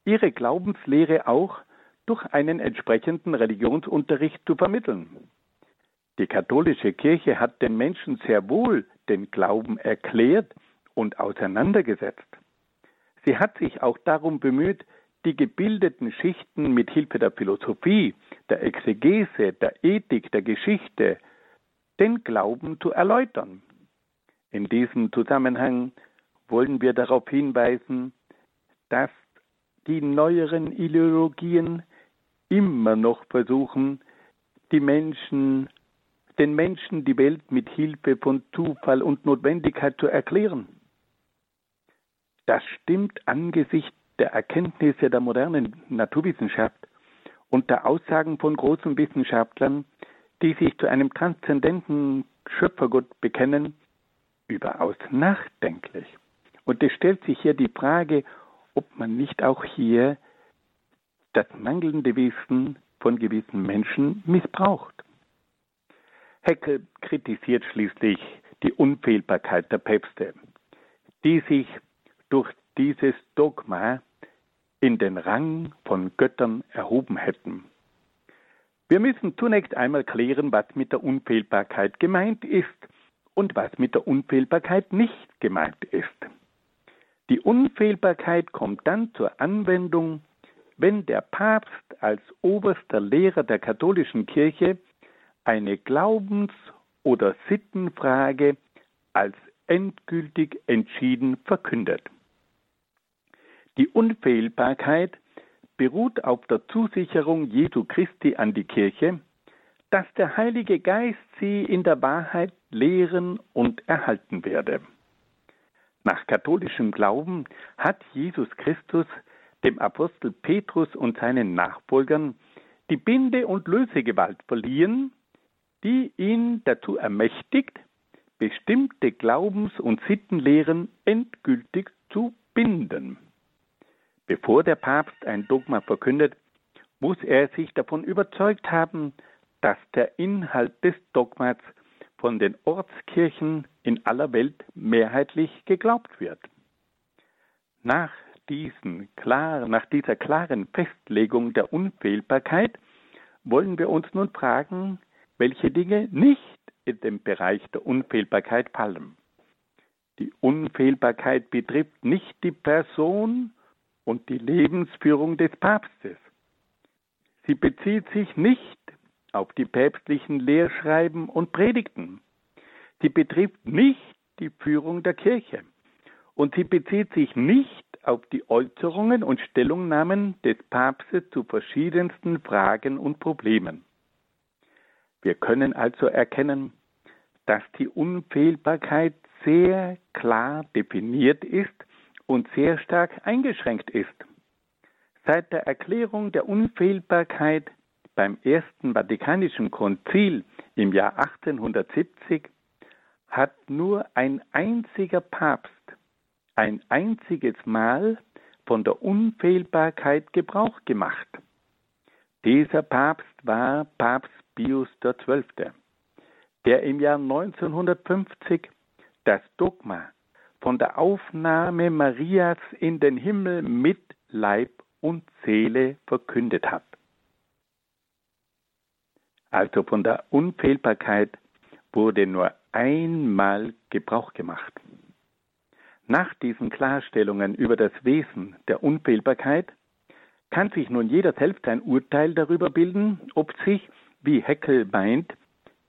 ihre Glaubenslehre auch durch einen entsprechenden Religionsunterricht zu vermitteln. Die katholische Kirche hat den Menschen sehr wohl den Glauben erklärt und auseinandergesetzt. Sie hat sich auch darum bemüht, die gebildeten Schichten mit Hilfe der Philosophie, der Exegese, der Ethik, der Geschichte, den Glauben zu erläutern. In diesem Zusammenhang wollen wir darauf hinweisen, dass die neueren Ideologien immer noch versuchen, die Menschen, den Menschen die Welt mit Hilfe von Zufall und Notwendigkeit zu erklären. Das stimmt angesichts der Erkenntnisse der modernen Naturwissenschaft und der Aussagen von großen Wissenschaftlern, die sich zu einem transzendenten Schöpfergott bekennen, überaus nachdenklich. Und es stellt sich hier die Frage, ob man nicht auch hier das mangelnde Wissen von gewissen Menschen missbraucht. Heckel kritisiert schließlich die Unfehlbarkeit der Päpste, die sich durch dieses Dogma in den Rang von Göttern erhoben hätten. Wir müssen zunächst einmal klären, was mit der Unfehlbarkeit gemeint ist und was mit der Unfehlbarkeit nicht gemeint ist. Die Unfehlbarkeit kommt dann zur Anwendung, wenn der Papst als oberster Lehrer der katholischen Kirche eine Glaubens- oder Sittenfrage als endgültig entschieden verkündet. Die Unfehlbarkeit beruht auf der Zusicherung Jesu Christi an die Kirche, dass der Heilige Geist sie in der Wahrheit lehren und erhalten werde. Nach katholischem Glauben hat Jesus Christus dem Apostel Petrus und seinen Nachfolgern die Binde- und Lösegewalt verliehen, die ihn dazu ermächtigt, bestimmte Glaubens- und Sittenlehren endgültig zu binden. Bevor der Papst ein Dogma verkündet, muss er sich davon überzeugt haben, dass der Inhalt des Dogmats von den Ortskirchen in aller Welt mehrheitlich geglaubt wird. Nach, diesen klar, nach dieser klaren Festlegung der Unfehlbarkeit wollen wir uns nun fragen, welche Dinge nicht in den Bereich der Unfehlbarkeit fallen. Die Unfehlbarkeit betrifft nicht die Person und die Lebensführung des Papstes. Sie bezieht sich nicht auf die päpstlichen Lehrschreiben und Predigten. Sie betrifft nicht die Führung der Kirche. Und sie bezieht sich nicht auf die Äußerungen und Stellungnahmen des Papstes zu verschiedensten Fragen und Problemen. Wir können also erkennen, dass die Unfehlbarkeit sehr klar definiert ist und sehr stark eingeschränkt ist. Seit der Erklärung der Unfehlbarkeit beim Ersten Vatikanischen Konzil im Jahr 1870 hat nur ein einziger Papst ein einziges Mal von der Unfehlbarkeit Gebrauch gemacht. Dieser Papst war Papst Pius XII., der im Jahr 1950 das Dogma von der Aufnahme Marias in den Himmel mit Leib und Seele verkündet hat. Also von der Unfehlbarkeit wurde nur einmal Gebrauch gemacht. Nach diesen Klarstellungen über das Wesen der Unfehlbarkeit kann sich nun jeder selbst ein Urteil darüber bilden, ob sich, wie Heckel meint,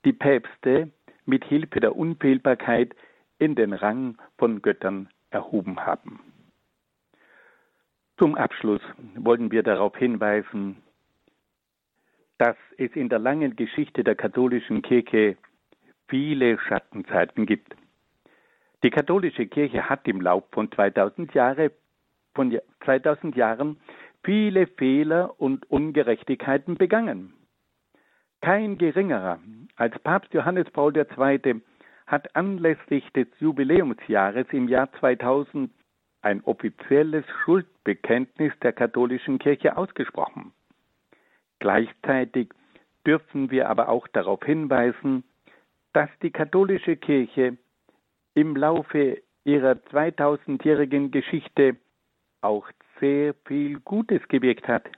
die Päpste mit Hilfe der Unfehlbarkeit in den Rang von Göttern erhoben haben. Zum Abschluss wollen wir darauf hinweisen, dass es in der langen Geschichte der katholischen Kirche viele Schattenzeiten gibt. Die katholische Kirche hat im Lauf von 2000, Jahre, von 2000 Jahren viele Fehler und Ungerechtigkeiten begangen. Kein geringerer als Papst Johannes Paul II hat anlässlich des Jubiläumsjahres im Jahr 2000 ein offizielles Schuldbekenntnis der katholischen Kirche ausgesprochen. Gleichzeitig dürfen wir aber auch darauf hinweisen, dass die katholische Kirche im Laufe ihrer 2000-jährigen Geschichte auch sehr viel Gutes gewirkt hat.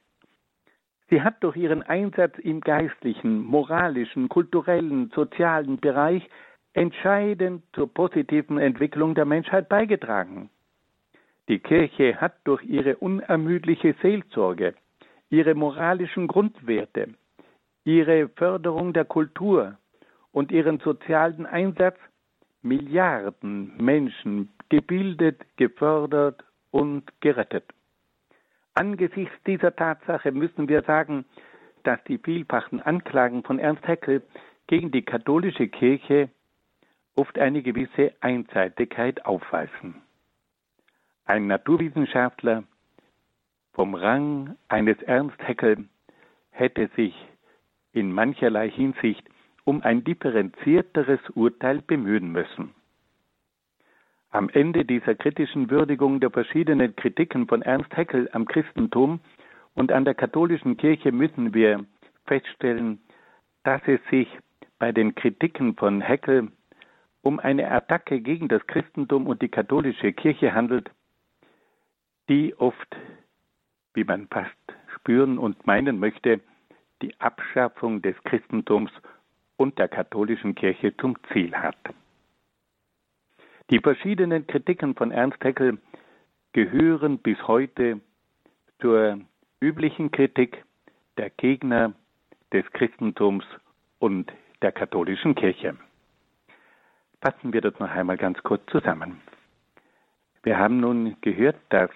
Sie hat durch ihren Einsatz im geistlichen, moralischen, kulturellen, sozialen Bereich entscheidend zur positiven Entwicklung der Menschheit beigetragen. Die Kirche hat durch ihre unermüdliche Seelsorge, ihre moralischen Grundwerte, ihre Förderung der Kultur und ihren sozialen Einsatz Milliarden Menschen gebildet, gefördert und gerettet. Angesichts dieser Tatsache müssen wir sagen, dass die vielfachen Anklagen von Ernst Haeckel gegen die katholische Kirche oft eine gewisse Einseitigkeit aufweisen. Ein Naturwissenschaftler vom Rang eines Ernst Haeckel hätte sich in mancherlei Hinsicht um ein differenzierteres Urteil bemühen müssen. Am Ende dieser kritischen Würdigung der verschiedenen Kritiken von Ernst Haeckel am Christentum und an der katholischen Kirche müssen wir feststellen, dass es sich bei den Kritiken von Haeckel um eine Attacke gegen das Christentum und die katholische Kirche handelt, die oft, wie man fast spüren und meinen möchte, die Abschaffung des Christentums und der katholischen Kirche zum Ziel hat. Die verschiedenen Kritiken von Ernst Haeckel gehören bis heute zur üblichen Kritik der Gegner des Christentums und der katholischen Kirche. Fassen wir das noch einmal ganz kurz zusammen. Wir haben nun gehört, dass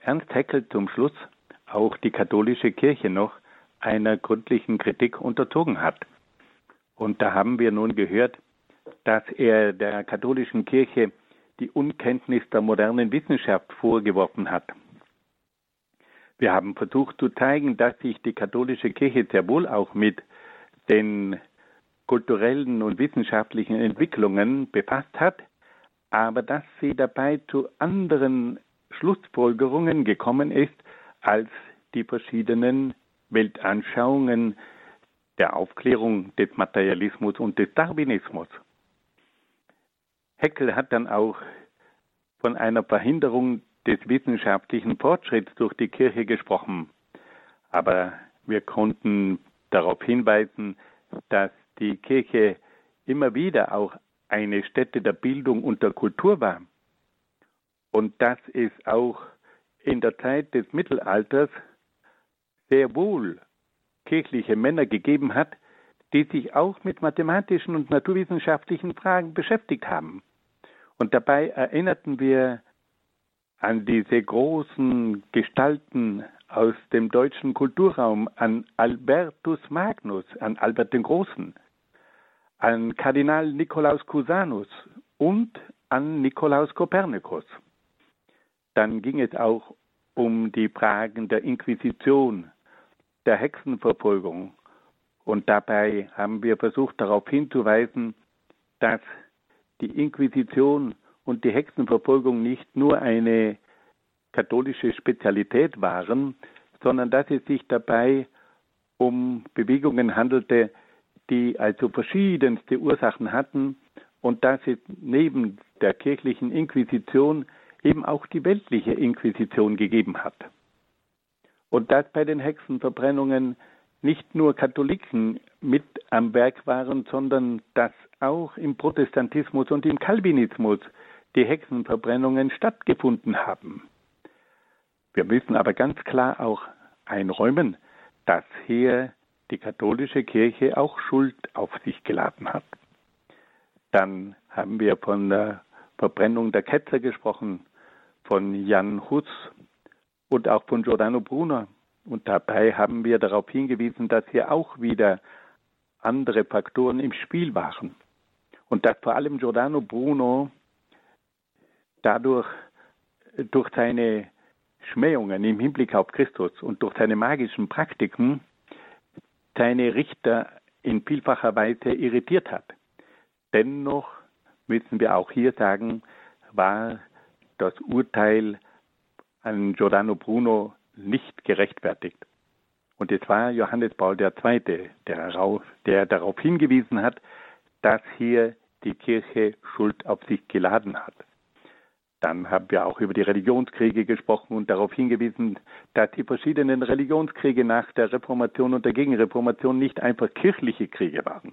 Ernst Haeckel zum Schluss auch die katholische Kirche noch einer gründlichen Kritik unterzogen hat. Und da haben wir nun gehört, dass er der katholischen Kirche die Unkenntnis der modernen Wissenschaft vorgeworfen hat. Wir haben versucht zu zeigen, dass sich die katholische Kirche sehr wohl auch mit den kulturellen und wissenschaftlichen Entwicklungen befasst hat, aber dass sie dabei zu anderen Schlussfolgerungen gekommen ist als die verschiedenen Weltanschauungen der Aufklärung des Materialismus und des Darwinismus. Heckel hat dann auch von einer Verhinderung des wissenschaftlichen Fortschritts durch die Kirche gesprochen. Aber wir konnten darauf hinweisen, dass die Kirche immer wieder auch eine Stätte der Bildung und der Kultur war. Und dass es auch in der Zeit des Mittelalters sehr wohl kirchliche Männer gegeben hat, die sich auch mit mathematischen und naturwissenschaftlichen Fragen beschäftigt haben. Und dabei erinnerten wir an diese großen Gestalten aus dem deutschen Kulturraum, an Albertus Magnus, an Albert den Großen, an Kardinal Nikolaus Cusanus und an Nikolaus Kopernikus. Dann ging es auch um die Fragen der Inquisition, der Hexenverfolgung. Und dabei haben wir versucht darauf hinzuweisen, dass die Inquisition und die Hexenverfolgung nicht nur eine katholische Spezialität waren, sondern dass es sich dabei um Bewegungen handelte, die also verschiedenste Ursachen hatten und dass es neben der kirchlichen Inquisition eben auch die weltliche Inquisition gegeben hat. Und dass bei den Hexenverbrennungen nicht nur Katholiken mit am Werk waren, sondern dass auch im Protestantismus und im Calvinismus die Hexenverbrennungen stattgefunden haben. Wir müssen aber ganz klar auch einräumen, dass hier die katholische Kirche auch Schuld auf sich geladen hat. Dann haben wir von der Verbrennung der Ketzer gesprochen, von Jan Hus und auch von Giordano Bruno. Und dabei haben wir darauf hingewiesen, dass hier auch wieder andere Faktoren im Spiel waren. Und dass vor allem Giordano Bruno dadurch durch seine Schmähungen im Hinblick auf Christus und durch seine magischen Praktiken seine Richter in vielfacher Weise irritiert hat. Dennoch müssen wir auch hier sagen, war das Urteil an Giordano Bruno nicht gerechtfertigt. Und es war Johannes Paul II., der, der darauf hingewiesen hat, dass hier die Kirche Schuld auf sich geladen hat. Dann haben wir auch über die Religionskriege gesprochen und darauf hingewiesen, dass die verschiedenen Religionskriege nach der Reformation und der Gegenreformation nicht einfach kirchliche Kriege waren,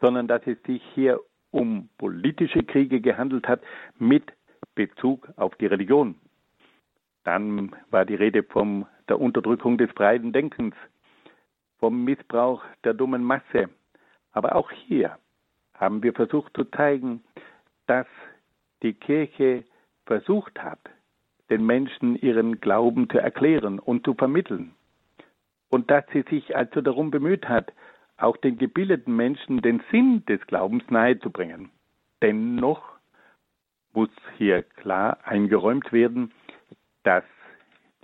sondern dass es sich hier um politische Kriege gehandelt hat mit Bezug auf die Religion. Dann war die Rede von der Unterdrückung des freien Denkens, vom Missbrauch der dummen Masse. Aber auch hier haben wir versucht zu zeigen, dass die Kirche versucht hat, den Menschen ihren Glauben zu erklären und zu vermitteln. Und dass sie sich also darum bemüht hat, auch den gebildeten Menschen den Sinn des Glaubens nahezubringen. Dennoch muss hier klar eingeräumt werden, dass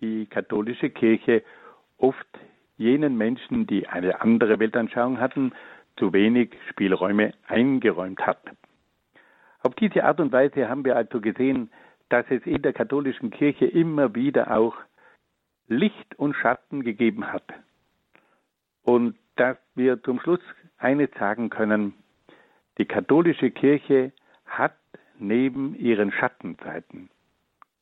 die katholische Kirche oft jenen Menschen, die eine andere Weltanschauung hatten, zu wenig Spielräume eingeräumt hat. Auf diese Art und Weise haben wir also gesehen, dass es in der katholischen Kirche immer wieder auch Licht und Schatten gegeben hat. Und dass wir zum Schluss eines sagen können, die katholische Kirche hat neben ihren Schattenzeiten,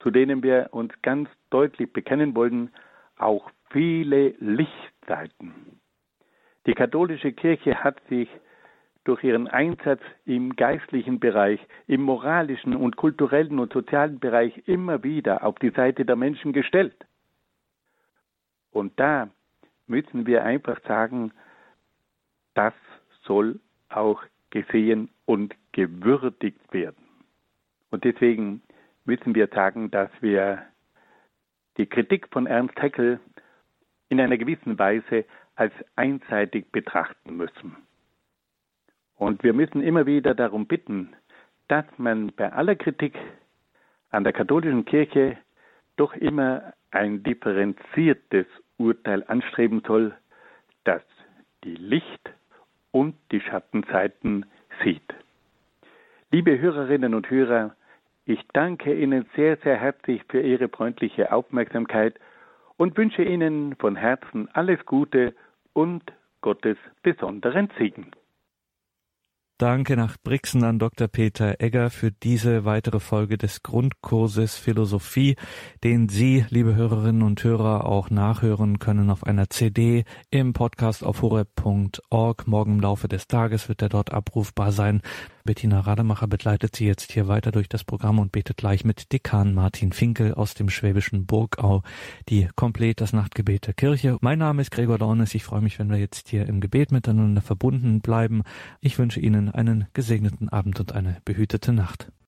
zu denen wir uns ganz deutlich bekennen wollen, auch viele Lichtseiten. Die katholische Kirche hat sich durch ihren Einsatz im geistlichen Bereich, im moralischen und kulturellen und sozialen Bereich immer wieder auf die Seite der Menschen gestellt. Und da müssen wir einfach sagen, das soll auch gesehen und gewürdigt werden. Und deswegen müssen wir sagen, dass wir die Kritik von Ernst Haeckel in einer gewissen Weise als einseitig betrachten müssen. Und wir müssen immer wieder darum bitten, dass man bei aller Kritik an der katholischen Kirche doch immer ein differenziertes Urteil anstreben soll, das die Licht- und die Schattenseiten sieht. Liebe Hörerinnen und Hörer, ich danke Ihnen sehr, sehr herzlich für Ihre freundliche Aufmerksamkeit und wünsche Ihnen von Herzen alles Gute und Gottes besonderen Segen. Danke nach Brixen an Dr. Peter Egger für diese weitere Folge des Grundkurses Philosophie, den Sie, liebe Hörerinnen und Hörer, auch nachhören können auf einer CD im Podcast auf horeb.org. Morgen im Laufe des Tages wird er dort abrufbar sein. Bettina Rademacher begleitet Sie jetzt hier weiter durch das Programm und betet gleich mit Dekan Martin Finkel aus dem schwäbischen Burgau die komplett das Nachtgebet der Kirche. Mein Name ist Gregor Dornes. Ich freue mich, wenn wir jetzt hier im Gebet miteinander verbunden bleiben. Ich wünsche Ihnen einen gesegneten Abend und eine behütete Nacht.